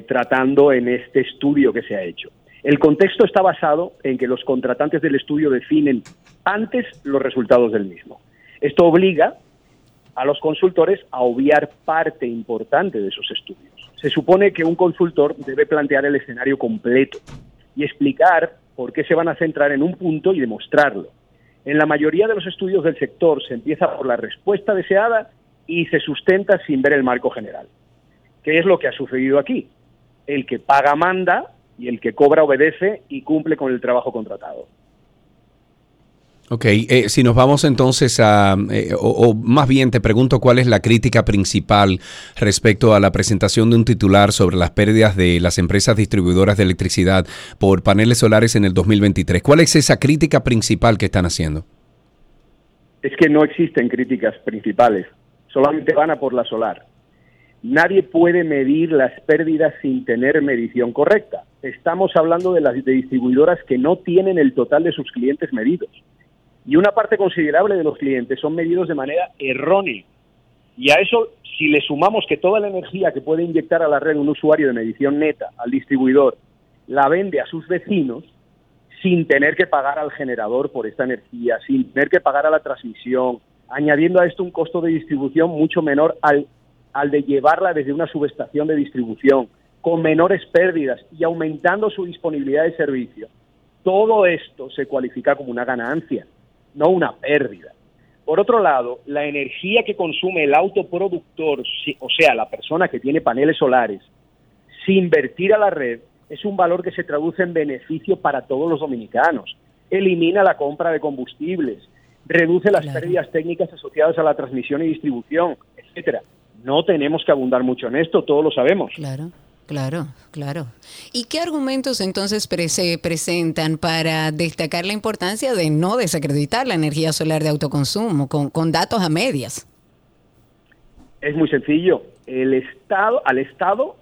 tratando en este estudio que se ha hecho. El contexto está basado en que los contratantes del estudio definen antes los resultados del mismo. Esto obliga a los consultores a obviar parte importante de esos estudios. Se supone que un consultor debe plantear el escenario completo y explicar por qué se van a centrar en un punto y demostrarlo. En la mayoría de los estudios del sector se empieza por la respuesta deseada y se sustenta sin ver el marco general. ¿Qué es lo que ha sucedido aquí? El que paga manda y el que cobra obedece y cumple con el trabajo contratado. Ok, eh, si nos vamos entonces a, eh, o, o más bien te pregunto cuál es la crítica principal respecto a la presentación de un titular sobre las pérdidas de las empresas distribuidoras de electricidad por paneles solares en el 2023. ¿Cuál es esa crítica principal que están haciendo? Es que no existen críticas principales, solamente van a por la solar. Nadie puede medir las pérdidas sin tener medición correcta. Estamos hablando de las de distribuidoras que no tienen el total de sus clientes medidos. Y una parte considerable de los clientes son medidos de manera errónea. Y a eso, si le sumamos que toda la energía que puede inyectar a la red un usuario de medición neta al distribuidor la vende a sus vecinos, sin tener que pagar al generador por esta energía, sin tener que pagar a la transmisión, añadiendo a esto un costo de distribución mucho menor al, al de llevarla desde una subestación de distribución, con menores pérdidas y aumentando su disponibilidad de servicio. Todo esto se cualifica como una ganancia, no una pérdida. Por otro lado, la energía que consume el autoproductor, si- o sea, la persona que tiene paneles solares, sin invertir a la red, es un valor que se traduce en beneficio para todos los dominicanos. Elimina la compra de combustibles, reduce las pérdidas técnicas asociadas a la transmisión y distribución, etcétera. No tenemos que abundar mucho en esto, todos lo sabemos. Claro, claro, claro. ¿Y qué argumentos entonces pre- se presentan para destacar la importancia de no desacreditar la energía solar de autoconsumo con, con datos a medias? Es muy sencillo. El Estado, al Estado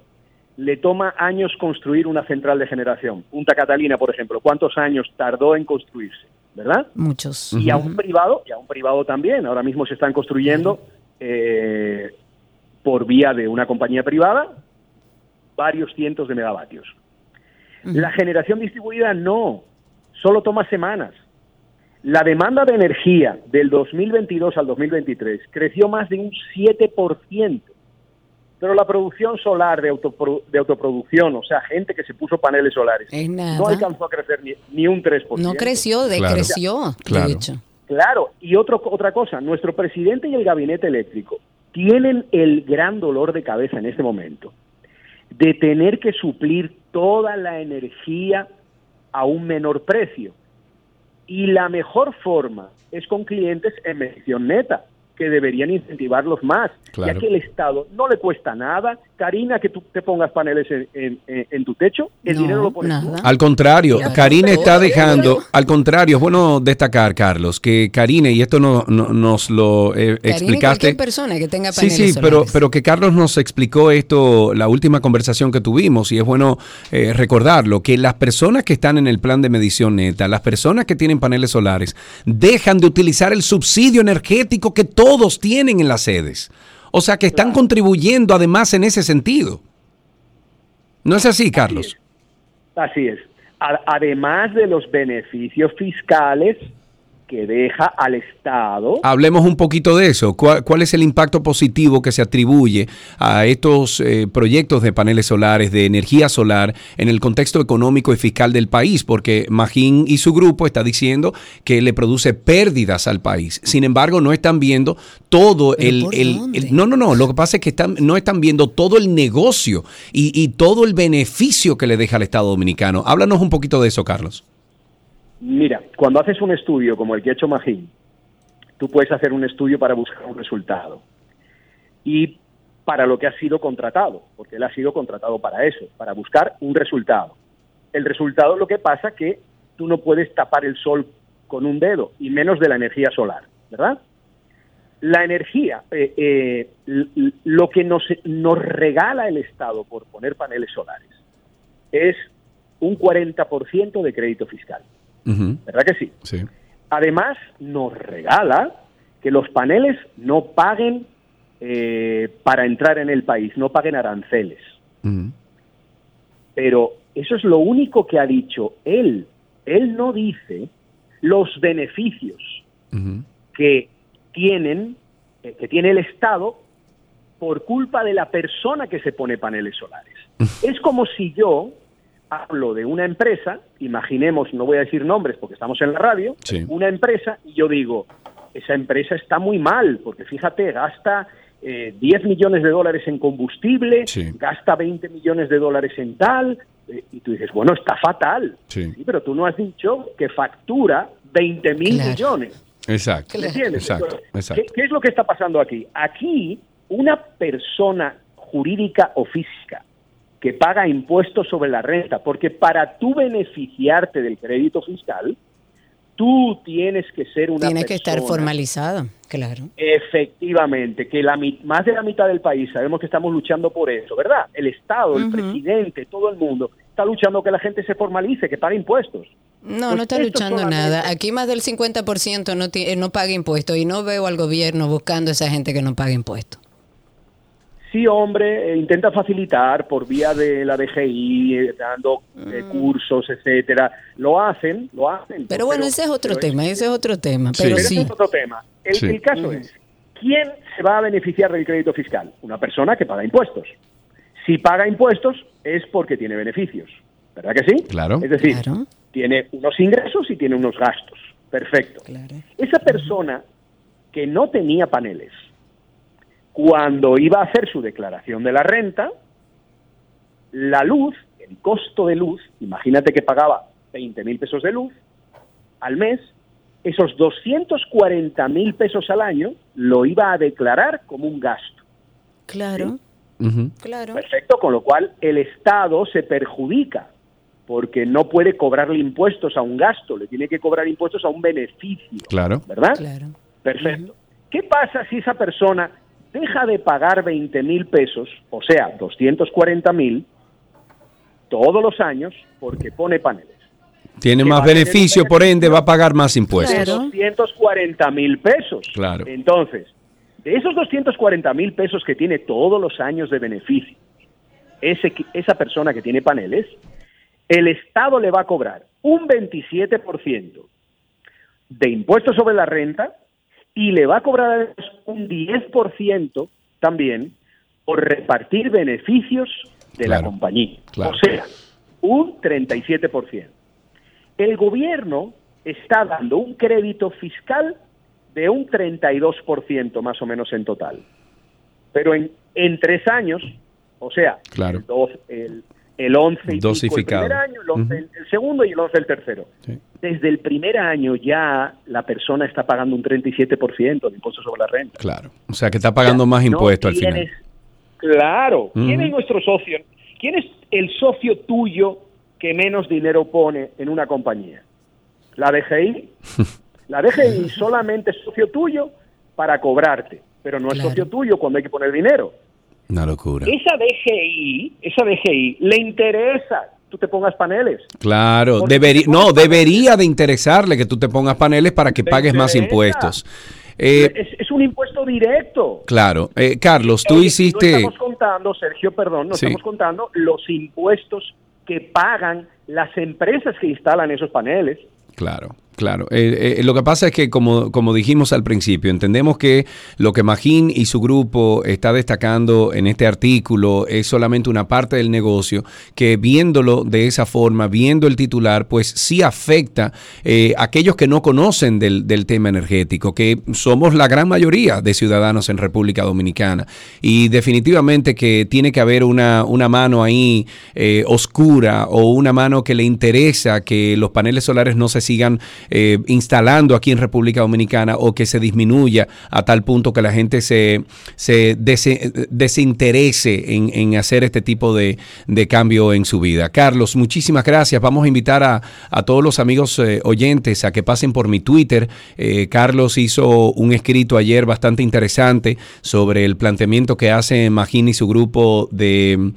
le toma años construir una central de generación. Punta Catalina, por ejemplo, ¿cuántos años tardó en construirse? ¿Verdad? Muchos. Y a un privado, y a un privado también. Ahora mismo se están construyendo eh, por vía de una compañía privada varios cientos de megavatios. La generación distribuida no, solo toma semanas. La demanda de energía del 2022 al 2023 creció más de un 7%, pero la producción solar de, autopro- de autoproducción, o sea, gente que se puso paneles solares, no alcanzó a crecer ni, ni un 3%. No creció, decreció, Claro. de hecho. Claro, y otro, otra cosa, nuestro presidente y el gabinete eléctrico tienen el gran dolor de cabeza en este momento de tener que suplir toda la energía a un menor precio. Y la mejor forma es con clientes en medición neta, que deberían incentivarlos más, Claro. ya que el Estado no le cuesta nada. Karina, que tú te pongas paneles en, en- en- en tu techo, el dinero lo pones tú. Al contrario, pero- está dejando, al contrario, es bueno destacar, Carlos, que Karine, y esto no, no- nos lo eh, Karine, explicaste. cualquier persona que tenga Sí, paneles sí, pero, solares. pero que Carlos nos explicó esto, la última conversación que tuvimos, y es bueno eh, recordarlo, que las personas que están en el plan de medición neta, las personas que tienen paneles solares, dejan de utilizar el subsidio energético que todos tienen en las sedes. O sea que están contribuyendo además en ese sentido. ¿No es así, Carlos? Así es. Además de los beneficios fiscales que deja al Estado. Hablemos un poquito de eso. ¿Cuál, cuál es el impacto positivo que se atribuye a estos eh, proyectos de paneles solares, de energía solar, en el contexto económico y fiscal del país? Porque Magín y su grupo está diciendo que le produce pérdidas al país. Sin embargo, no están viendo todo el, el- el- No, no, no. Lo que pasa es que están, no están viendo todo el negocio y, y todo el beneficio que le deja al Estado Dominicano. Háblanos un poquito de eso, Carlos. Mira, cuando haces un estudio como el que ha hecho Magín, tú puedes hacer un estudio para buscar un resultado. Y para lo que ha sido contratado, porque él ha sido contratado para eso, para buscar un resultado. El resultado lo que pasa que tú no puedes tapar el sol con un dedo, y menos de la energía solar, ¿verdad? La energía, eh, eh, lo que nos, nos regala el Estado por poner paneles solares es un 40% de crédito fiscal. ¿Verdad que sí? Sí. Además, nos regala que los paneles no paguen eh, para entrar en el país, no paguen aranceles. Pero eso es lo único que ha dicho él. Él no dice los beneficios que tienen, eh, que tiene el Estado por culpa de la persona que se pone paneles solares. es como si yo hablo de una empresa, imaginemos, no voy a decir nombres porque estamos en la radio, una empresa y yo digo, esa empresa está muy mal porque fíjate, gasta eh, 10 millones de dólares en combustible, Sí. gasta 20 millones de dólares en tal, eh, y tú dices, bueno, está fatal. Sí. Sí, pero tú no has dicho que factura 20 mil Claro. millones. Exacto. ¿Me entiendes? Exacto. Entonces, Exacto. ¿qué, qué es lo que está pasando aquí? Aquí, una persona jurídica o física que paga impuestos sobre la renta, porque para tú beneficiarte del crédito fiscal, tú tienes que ser una Tiene que estar formalizado, claro. Efectivamente, que la más de la mitad del país sabemos que estamos luchando por eso, ¿verdad? El Estado, el presidente, todo el mundo está luchando que la gente se formalice, que pague impuestos. No, Pues no está luchando nada. Aquí más del 50% no, eh, no paga impuestos y no veo al gobierno buscando a esa gente que no paga impuestos. Sí, hombre, eh, intenta facilitar por vía de la DGI, eh, dando eh, cursos, etcétera. Lo hacen, lo hacen. Pero bueno, ese es otro tema, ese es otro tema. Sí. Pero Pero sí. ese es otro tema. El, Sí. el caso es, ¿quién se va a beneficiar del crédito fiscal? Una persona que paga impuestos. Si paga impuestos es porque tiene beneficios, ¿verdad que sí? Claro. Es decir, tiene unos ingresos y tiene unos gastos. Perfecto. Esa persona que no tenía paneles, cuando iba a hacer su declaración de la renta, la luz, el costo de luz, imagínate que pagaba 20 mil pesos de luz al mes, esos 240 mil pesos al año lo iba a declarar como un gasto. Claro, claro. Perfecto, con lo cual el Estado se perjudica porque no puede cobrarle impuestos a un gasto, le tiene que cobrar impuestos a un beneficio, Claro. ¿verdad? Claro. Perfecto. ¿Qué pasa si esa persona deja de pagar 20 mil pesos, o sea, 240 mil, todos los años porque pone paneles? Tiene Que más beneficio, por ende va a pagar más impuestos. De 240 mil pesos. Claro. Entonces, de esos 240 mil pesos que tiene todos los años de beneficio, ese, esa persona que tiene paneles, el Estado le va a cobrar un 27% de impuestos sobre la renta y le va a cobrar un 10% también por repartir beneficios de la compañía. claro. O sea, un 37%. El gobierno está dando un crédito fiscal de un 32% más o menos en total. Pero en, en tres años, o sea, Claro. el, dos- el, el 11 y pico el primer año, el, 11 el- el segundo y el 11 el tercero. Desde el primer año ya la persona está pagando un 37% de impuestos sobre la renta. Claro. O sea que está pagando más No impuestos al final. Claro. ¿Quién es nuestro socio? ¿Quién es el socio tuyo que menos dinero pone en una compañía? ¿La DGI? La DGI solamente es socio tuyo para cobrarte, pero no es Claro. socio tuyo cuando hay que poner dinero. Una locura. Esa DGI, esa DGI le interesa tú te pongas paneles. Claro, debería, no, debería de interesarle que tú te pongas paneles para que pagues más impuestos. Eh, es, es un impuesto directo. claro, Eh, Carlos, tú hiciste... No estamos contando, Sergio, perdón, no Sí. estamos contando los impuestos que pagan las empresas que instalan esos paneles. Claro, claro. Eh, eh, lo que pasa es que, como, como dijimos al principio, entendemos que lo que Magín y su grupo está destacando en este artículo es solamente una parte del negocio, que viéndolo de esa forma, viendo el titular, pues sí afecta eh, a aquellos que no conocen del, del tema energético, que somos la gran mayoría de ciudadanos en República Dominicana. Y definitivamente que tiene que haber una, una mano ahí eh, oscura o una mano que le interesa que los paneles solares no se sigan eh, instalando aquí en República Dominicana o que se disminuya a tal punto que la gente se, se dese- desinterese en, en hacer este tipo de, de cambio en su vida. Carlos, muchísimas gracias. Vamos a invitar a, a todos los amigos eh, oyentes a que pasen por mi Twitter. Eh, Carlos hizo un escrito ayer bastante interesante sobre el planteamiento que hace Magini y su grupo de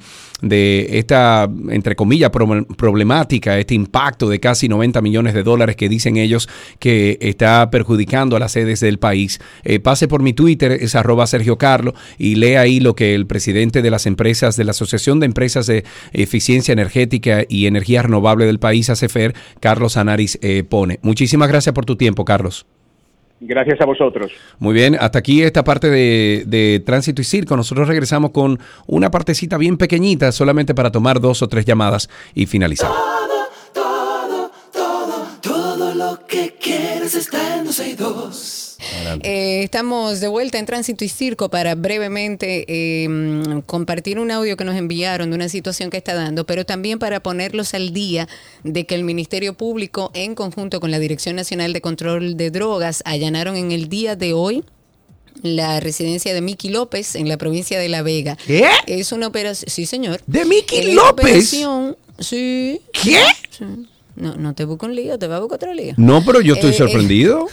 de esta, entre comillas, pro- problemática, este impacto de casi 90 millones de dólares que dicen ellos que está perjudicando a las sedes del país. Eh, pase por mi Twitter, es arroba Sergio Carlo, y lea ahí lo que el presidente de las empresas, de la Asociación de Empresas de Eficiencia Energética y Energía Renovable del país, ACEFER, Carlos Anaris, eh, pone. Muchísimas gracias por tu tiempo, Carlos. Gracias a vosotros. Muy bien, hasta aquí esta parte de, de tránsito y circo. Nosotros regresamos con una partecita bien pequeñita, solamente para tomar dos o tres llamadas y finalizar. Todo lo que quieres está en 262. Eh, estamos de vuelta en Tránsito y Circo para brevemente eh, compartir un audio que nos enviaron de una situación que está dando, pero también para ponerlos al día de que el Ministerio Público, en conjunto con la Dirección Nacional de Control de Drogas, allanaron en el día de hoy la residencia de Miki López en la provincia de La Vega. ¿Qué? Es una operación, sí señor. ¿De Miki López? sí. ¿Qué? Sí. No, no te busco un lío, te va a buscar otro lío. No, pero yo estoy Eh, sorprendido.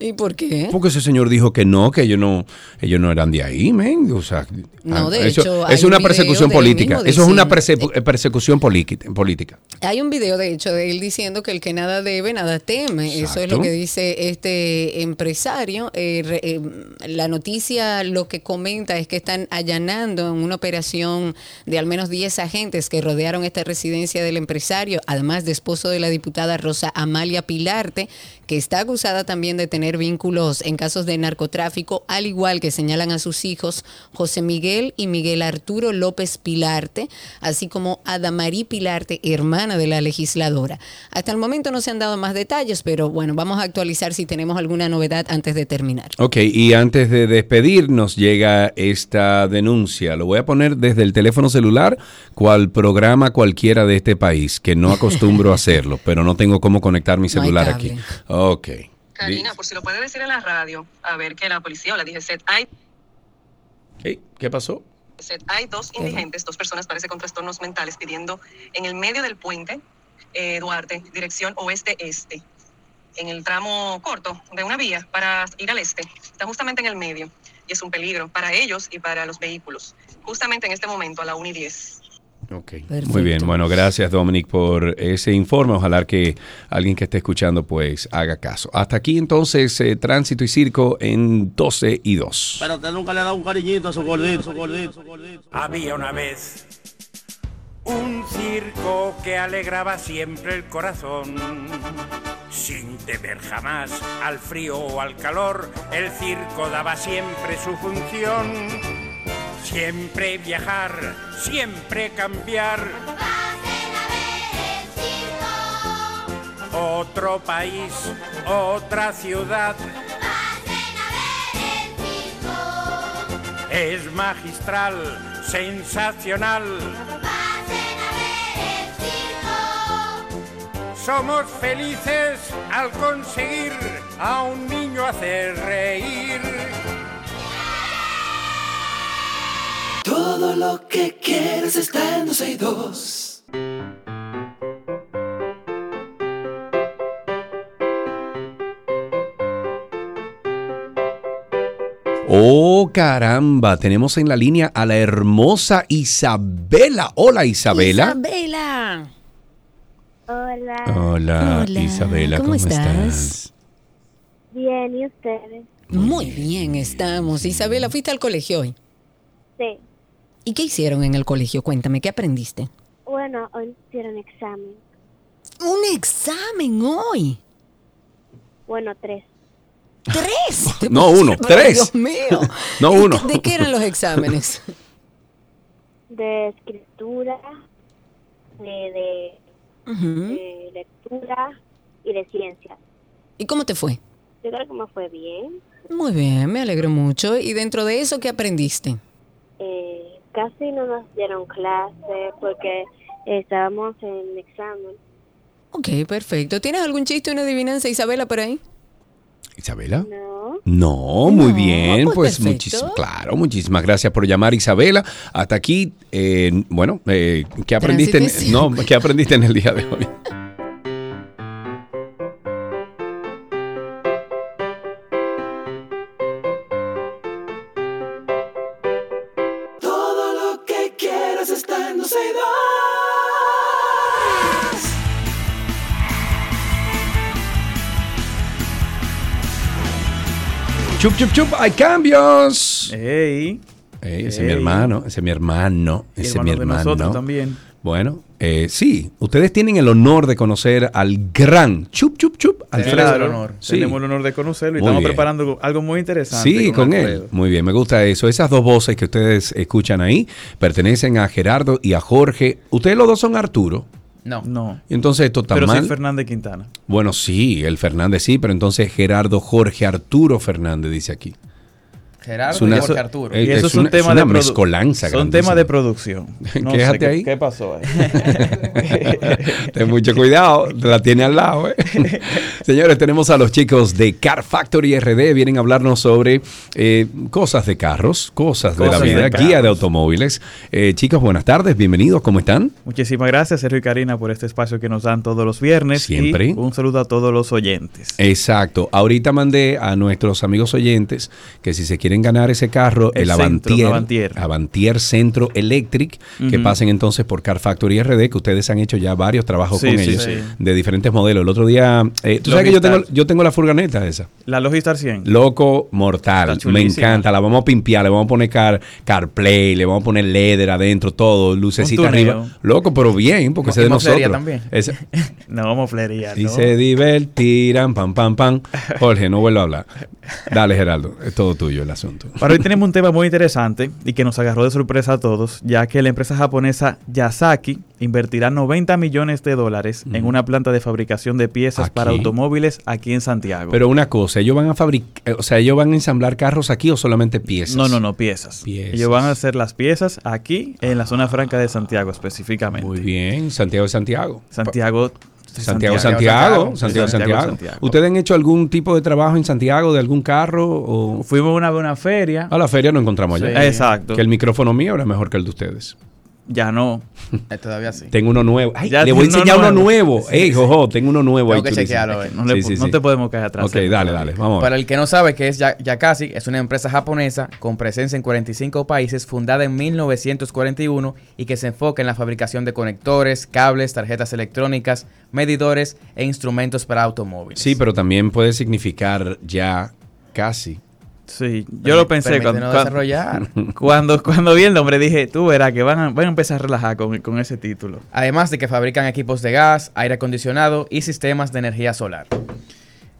¿Y por qué? Porque ese señor dijo que no, que ellos no, ellos no eran de ahí, men. O sea, No, ah, de eso, hecho, es un una persecución política. Eso es una perse- persecución política-. Hay un video, de hecho, de él diciendo que el que nada debe, nada teme. Eso es lo que dice este empresario. Eh, re- eh, la noticia lo que comenta es que están allanando en una operación de al menos 10 agentes que rodearon esta residencia del empresario, además de esposo de la diputada Rosa Amalia Pilarte, que está acusada también de tener vínculos en casos de narcotráfico, al igual que señalan a sus hijos José Miguel y Miguel Arturo López Pilarte, así como Adamarí Pilarte, hermana de la legisladora. Hasta el momento no se han dado más detalles, pero bueno, vamos a actualizar si tenemos alguna novedad antes de terminar. Ok, y antes de despedirnos llega esta denuncia. Lo voy a poner desde el teléfono celular, cual programa cualquiera de este país, que no acostumbro a hacerlo, pero no tengo cómo conectar mi No celular aquí. Ok. Karina, por si lo puede decir en la radio, a ver que la policía o la DGCET, hay, Ey, ¿Qué pasó? Hay dos indigentes, dos personas parece con trastornos mentales pidiendo en el medio del puente eh, Duarte, dirección oeste-este, en el tramo corto de una vía para ir al este. Está justamente en el medio y es un peligro para ellos y para los vehículos. Justamente en este momento a la 1 y 10. Ok. Muy bien, bueno, gracias Dominic por ese informe. Ojalá que alguien que esté escuchando pues haga caso. Hasta aquí entonces eh, Tránsito y Circo en 12 y 2. Pero usted nunca le ha dado un cariñito a su gordito, su gordito, su gordito. Había una vez un circo que alegraba siempre el corazón. Sin temer jamás al frío o al calor, el circo daba siempre su función. Siempre viajar, siempre cambiar. Otro país, otra ciudad. Es magistral, sensacional. Somos felices al conseguir a un niño hacer reír. Todo lo que quieres está en 12 y 2. Oh, caramba, tenemos en la línea a la hermosa Isabela. Hola, Isabela. Isabela. Hola. Hola, Hola, Isabela, ¿cómo ¿cómo, estás? estás? Bien, ¿y ustedes? Muy bien, estamos. Isabela, ¿fuiste al colegio hoy? Sí. ¿Y qué hicieron en el colegio? Cuéntame, ¿qué aprendiste? Bueno, hoy hicieron examen. Un examen hoy. Bueno, tres. ¿Tres? No, uno, Pero, tres. Dios mío. No, uno. ¿De qué eran los exámenes? De escritura, de, de, de lectura y de ciencia. ¿Y cómo te fue? Yo creo que me fue bien. Muy bien, me alegro mucho. ¿Y dentro de eso qué aprendiste? Eh, casi no nos dieron clase porque estábamos en examen. Ok, perfecto. ¿Tienes algún chiste, una adivinanza, Isabela, por ahí? ¿Isabela? No. No, muy bien, pues pues, perfecto. muchísimas, claro, muchísimas gracias por llamar Isabela. Hasta aquí, eh, bueno, eh, ¿qué aprendiste? en- no, ¿qué aprendiste en el día de hoy? Chup, chup, chup, hay cambios. Ey. ese es mi hermano, ese es mi hermano, ese es mi hermano de nosotros también. Bueno, eh, sí, ustedes tienen el honor de conocer al gran Chup, chup, chup, Tenemos Alfredo. el honor. Sí. Tenemos el honor de conocerlo y Muy estamos bien. preparando algo muy interesante. Sí, con él. Muy bien, me gusta eso. Esas dos voces que ustedes escuchan ahí pertenecen a Gerardo y a Jorge. Ustedes los dos son Arturo. No. No. Entonces esto está Pero mal. sí Fernández Quintana. Bueno, sí, el Fernández sí, pero entonces Gerardo Jorge Arturo Fernández dice aquí. Gerardo Es una- y Jorge Arturo. Eh, Y eso es es, un una- tema es una de mezcolanza Son temas de producción. No sé ahí. ¿Qué pasó ahí? Ten mucho cuidado, te la tiene al lado. ¿eh? Señores, tenemos a los chicos de Car Factory RD. Vienen a hablarnos sobre eh, cosas de carros, cosas, de la vida, de guía de automóviles. Eh, chicos, buenas tardes, bienvenidos, ¿cómo están? Muchísimas gracias, Sergio y Karina, por este espacio que nos dan todos los viernes. Siempre. Y un saludo a todos los oyentes. Exacto. Ahorita mandé a nuestros amigos oyentes que si se quieren ganar ese carro, el, El Centro, Avantier, Centro Electric, que pasen entonces por Car Factory RD, que ustedes han hecho ya varios trabajos Sí, con sí, ellos sí. de diferentes modelos. El otro día, eh, tú sabes que yo tengo, yo tengo la furgoneta esa. La Logistar 100. Loco mortal, me encanta, la vamos a pimpear, le vamos a poner car, CarPlay, le vamos a poner leather adentro, todo, lucecita arriba. Loco, pero bien, porque ese de y nosotros. también. Ese- No, moflería, y no. se divertirán, pam, pam, pam. Jorge, no vuelvo a hablar. Dale, Geraldo, es todo tuyo el asunto. Para hoy tenemos un tema muy interesante y que nos agarró de sorpresa a todos, ya que la empresa japonesa Yasaki invertirá 90 millones de dólares en una planta de fabricación de piezas para automóviles aquí en Santiago. Pero una cosa, ellos van a fabricar, o sea, ellos van a ensamblar carros aquí o solamente piezas. no, no, no, piezas. Piezas. Ellos van a hacer las piezas aquí en la zona franca de Santiago específicamente. Muy bien, Santiago de Santiago. Santiago. Santiago, Santiago, Santiago, Santiago. Santiago. ¿Ustedes han hecho algún tipo de trabajo en Santiago de algún carro? O... Fuimos una una feria. A la feria nos encontramos allá. Exacto. Que el micrófono mío era mejor que el de ustedes. Ya no. Eh, Todavía sí. Tengo uno nuevo. Ay, Ya le voy a enseñar uno nuevo. nuevo. Ey, jojo, tengo uno nuevo Tengo ahí. que chequearlo, eh. No, le- Sí, sí, no sí. te podemos caer atrás. Ok, dale, dale. Vamos. Para el que no sabe que es Ya- Yakasi, es una empresa japonesa con presencia en 45 países, fundada en 1941 y que se enfoca en la fabricación de conectores, cables, tarjetas electrónicas, medidores e instrumentos para automóviles. Sí, pero también puede significar ya casi. Sí, yo lo pensé cuando, desarrollar. cuando, cuando vi el nombre dije, tú verás que van a, van a empezar a relajar con, con ese título. Además de que fabrican equipos de gas, aire acondicionado y sistemas de energía solar.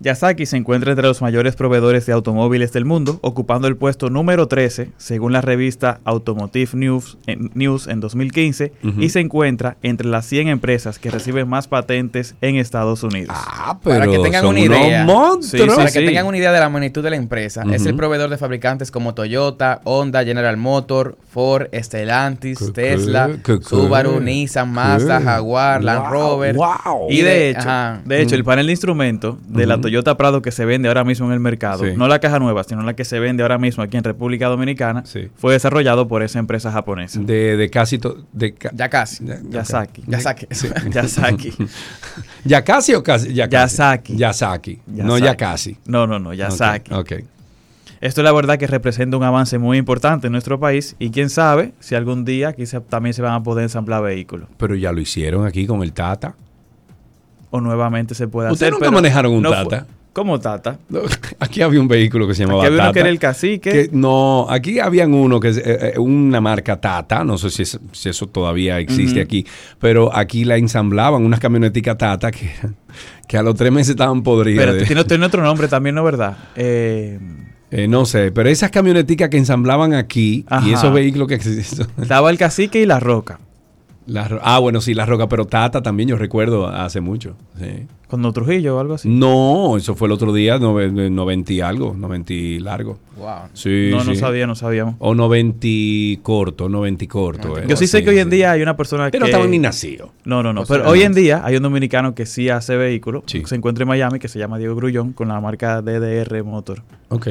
Yasaki se encuentra entre los mayores proveedores de automóviles del mundo, ocupando el puesto número 13 según la revista Automotive News en, News en 2015 Ujú. y se encuentra entre las 100 empresas que reciben más patentes en Estados Unidos. Ah, para que tengan son una unos idea, para Sí, que tengan una idea de la magnitud de la empresa, es el proveedor de fabricantes como Toyota, Honda, General Motor, Ford, Stellantis, ¿Qué, Tesla, qué, qué, Subaru, qué? Nissan, Mazda. Jaguar, Land Rover. wow. Y de hecho, ajá. de hecho, el Mm. panel de instrumentos de la Ujú. Toyota Prado que se vende ahora mismo en el mercado, Sí. no la caja nueva, sino la que se vende ahora mismo aquí en República Dominicana, Sí. fue desarrollado por esa empresa japonesa. De, de casi. to- de ca- Ya casi. Ya- Yasaki. Yasaki. Yasaki. ¿Ya casi o casi? Ya Yasaki. Yasaki. No, ya casi. No, no, no, Yasaki. Ok. ok. Esto la verdad que representa un avance muy importante en nuestro país y quién sabe si algún día quizá también se van a poder ensamblar vehículos Pero ya lo hicieron aquí con el Tata. O nuevamente se puede ¿Ustedes hacer. nunca pero manejaron un no Tata? ¿Cómo Tata? Aquí había un vehículo que se llamaba Aquí había uno que era el cacique. que- no, aquí habían uno que es eh, eh, una marca Tata, no sé si, es- si eso todavía existe aquí, pero aquí la ensamblaban unas camioneticas Tata que, que a los tres meses estaban podridas. Pero tiene, tiene otro nombre también, ¿no verdad? Eh, eh, no sé, pero esas camioneticas que ensamblaban aquí Ajá. y esos vehículos que existen. estaba el cacique y la roca. La ah, bueno, sí, la roca, pero Tata también yo recuerdo hace mucho. Sí. Con Trujillo o algo así. No, eso fue el otro día, nove- 90 y algo, 90 y largo. Wow. Sí, no, no sabía, no sabíamos. O 90 y corto, 90 y corto. eh. Yo sí sé Sí, que hoy en día hay una persona Pero que... no estaban ni nacidos. No, no, no. O sea, pero hoy en día hay un dominicano que sí hace vehículos. Sí. Se encuentra en Miami, que se llama Diego Grullón, con la marca DDR Motor. Ok.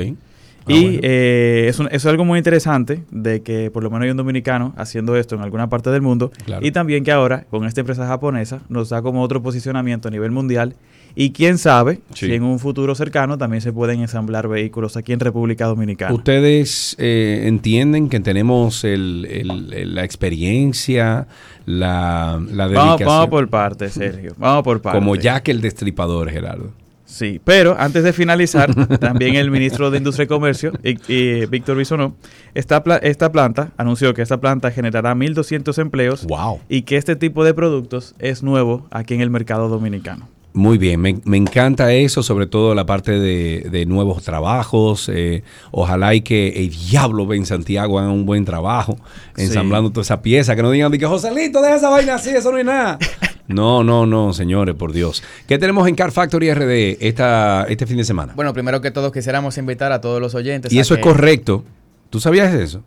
Ah, y bueno. eh, es, un- es algo muy interesante de que por lo menos hay un dominicano haciendo esto en alguna parte del mundo. Claro. Y también que ahora, con esta empresa japonesa, nos da como otro posicionamiento a nivel mundial. Y quién sabe Sí. si en un futuro cercano también se pueden ensamblar vehículos aquí en República Dominicana. ¿Ustedes eh, entienden que tenemos el- el- el- la experiencia, la, la Vamos, dedicación? vamos por partes, Sergio. Vamos por partes. Como Jack el Destripador, Gerardo. Sí, pero antes de finalizar, también el ministro de Industria y Comercio, y, y Víctor Bisonó, esta, pla- esta planta anunció que esta planta generará 1.200 empleos Wow. y que este tipo de productos es nuevo aquí en el mercado dominicano. Muy bien, me, me encanta eso, sobre todo la parte de, de nuevos trabajos. eh, ojalá y que el diablo en Santiago haga un buen trabajo Sí. ensamblando toda esa pieza. Que no digan que Joselito, deja esa vaina así, eso no es nada. No, no, no, señores, por Dios. ¿Qué tenemos en Car Factory RD esta, este fin de semana? Bueno, primero que todo quisiéramos invitar a todos los oyentes. y a eso es correcto. ¿Tú sabías eso?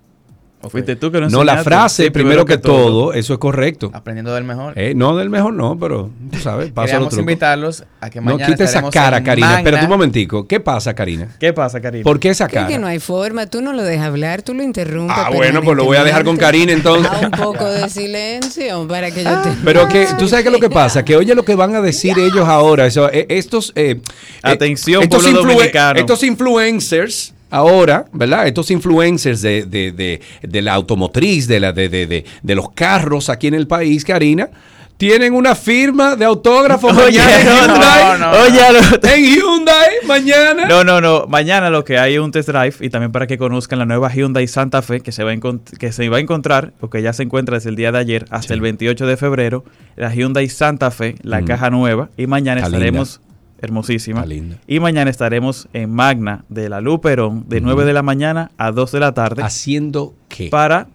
¿O fuiste tú que no No, la enseñaste? frase, Sí, primero, que, todo, eso es correcto. Aprendiendo del mejor. Eh, no del mejor, no, pero tú sabes, pasa Queríamos invitarlos a que No, mañana quita esa cara, Karina. Magna. Espérate un momentico. ¿Qué pasa, Karina? ¿Qué pasa, Karina? ¿Por qué esa Que, que cara? no hay forma, tú no lo dejas hablar, tú lo interrumpes. Ah, bueno, pues lo voy a dejar con Karina entonces. Un poco de silencio para que yo te... Pero que tú sabes qué es lo que pasa, que oye lo que van a decir ellos ahora, eso, eh, estos eh, eh, Atención, estos, dominicano. estos influencers ahora, ¿verdad? Estos influencers de, de, de, de la automotriz, de la de, de, de, de los carros aquí en el país, Karina. Tienen una firma de autógrafo Oye, mañana en no, Hyundai. no, no. Oye, lo- En Hyundai mañana. No, no, no. Mañana lo que hay es un test drive y también para que conozcan la nueva Hyundai Santa Fe que se va a, encont- que se va a encontrar, porque ya se encuentra desde el día de ayer hasta el 28 de febrero, la Hyundai Santa Fe, la Mm. caja nueva. Y mañana Está estaremos, hermosísima. Está linda. Y mañana estaremos en Magna de la Luperón de 9 de la mañana a 2 de la tarde. ¿Haciendo qué? Para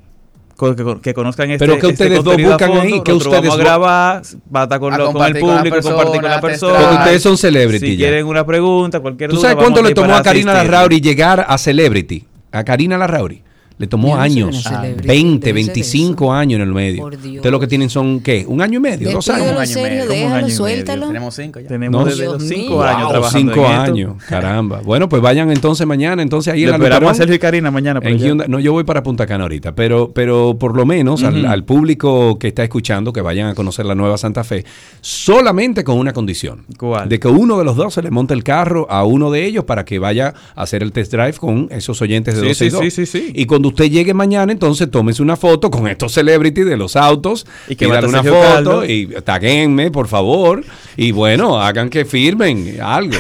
que, que conozcan este Pero que este ustedes dos contenido a buscan fondo. ahí, que ustedes vamos a dos- grabar, va a estar con, A lo- con el compartir con la público, compartir con la persona. Porque ustedes son celebrity Si ya. quieren una pregunta, cualquier ¿Tú duda, sabes cuánto le tomó a Karina. Larrauri llegar a Celebrity? A Karina Larrauri. Le tomó años, celebrity, 20, debe ser 25 años en el medio. Por Dios. Ustedes lo que tienen son, ¿qué? ¿Un año y medio? ¿Dos años? año y serio, medio, como un déjalo, año y medio. suéltalo. Tenemos cinco ya. Tenemos No, desde Dios los mío. 5 Wow, años trabajando cinco en esto. años, caramba. Bueno, pues vayan entonces mañana, entonces ahí la esperamos a Sergio y Karina mañana. por en allá. Hyundai. No, yo voy para Punta Cana ahorita, pero, pero por lo menos al, público que está escuchando, que vayan a conocer la nueva Santa Fe, solamente con una condición. ¿Cuál? De que uno de los dos se le monte el carro a uno de ellos para que vaya a hacer el test drive con esos oyentes de Sí, 12 y sí, 2. sí, sí, sí. Y cuando usted llegue mañana, entonces tómese una foto con estos celebrities de los autos Y que una foto y taguenme, por favor. Y bueno, hagan que firmen algo.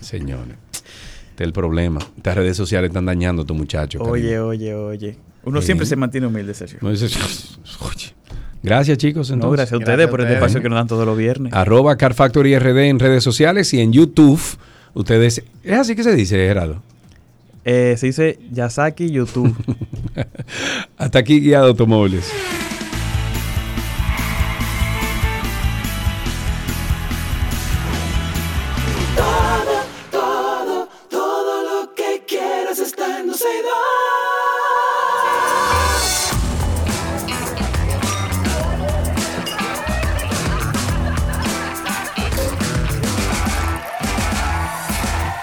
Señores, este es el problema. Estas redes sociales están dañando a tu muchacho. Oye, oye, oye. Uno Eh. siempre se mantiene humilde, Sergio. No, Oye. Gracias, chicos. No, Entonces. gracias a ustedes Gracias por este espacio que nos dan todos los viernes. Arroba Car Factory RD en redes sociales y en YouTube. Ustedes. Es así que se dice, Gerardo. Eh, se dice Yasaki YouTube. Hasta aquí guiado automóviles.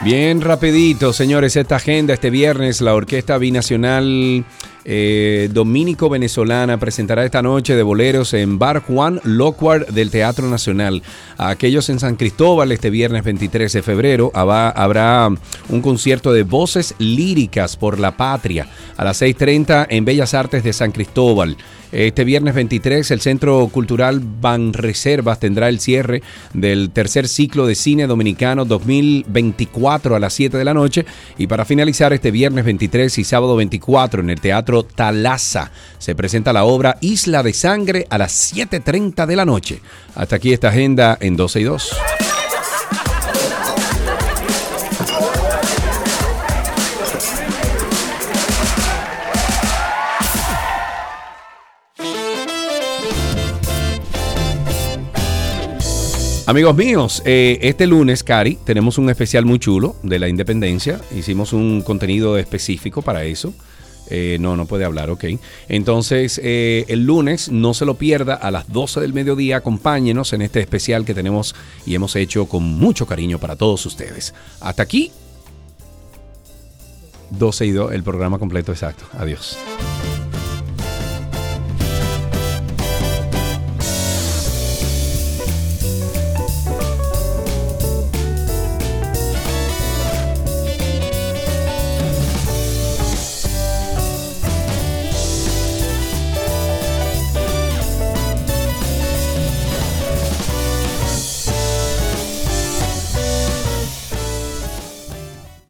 Bien rapidito, señores, esta agenda este viernes, la Orquesta Binacional eh, Dominico-Venezolana presentará esta noche de boleros en Bar Juan Locuard del Teatro Nacional. A aquellos en San Cristóbal este viernes 23 de febrero habrá un concierto de voces líricas por la patria a las 6.30 en Bellas Artes de San Cristóbal. Este viernes 23 el Centro Cultural Banreservas tendrá el cierre del tercer ciclo de cine dominicano 2024 a las 7 de la noche y para finalizar este viernes 23 y sábado 24 en el Teatro Talaza se presenta la obra Isla de Sangre a las 7.30 de la noche. Hasta aquí esta agenda en 12 y 2. Amigos míos, eh, este lunes, Cari, tenemos un especial muy chulo de la independencia. Hicimos un contenido específico para eso. Eh, no, no puede hablar, ok. Entonces, eh, el lunes, no se lo pierda, a las 12 del mediodía, acompáñenos en este especial que tenemos y hemos hecho con mucho cariño para todos ustedes. Hasta aquí, 12 y 2, el programa completo exacto. Adiós.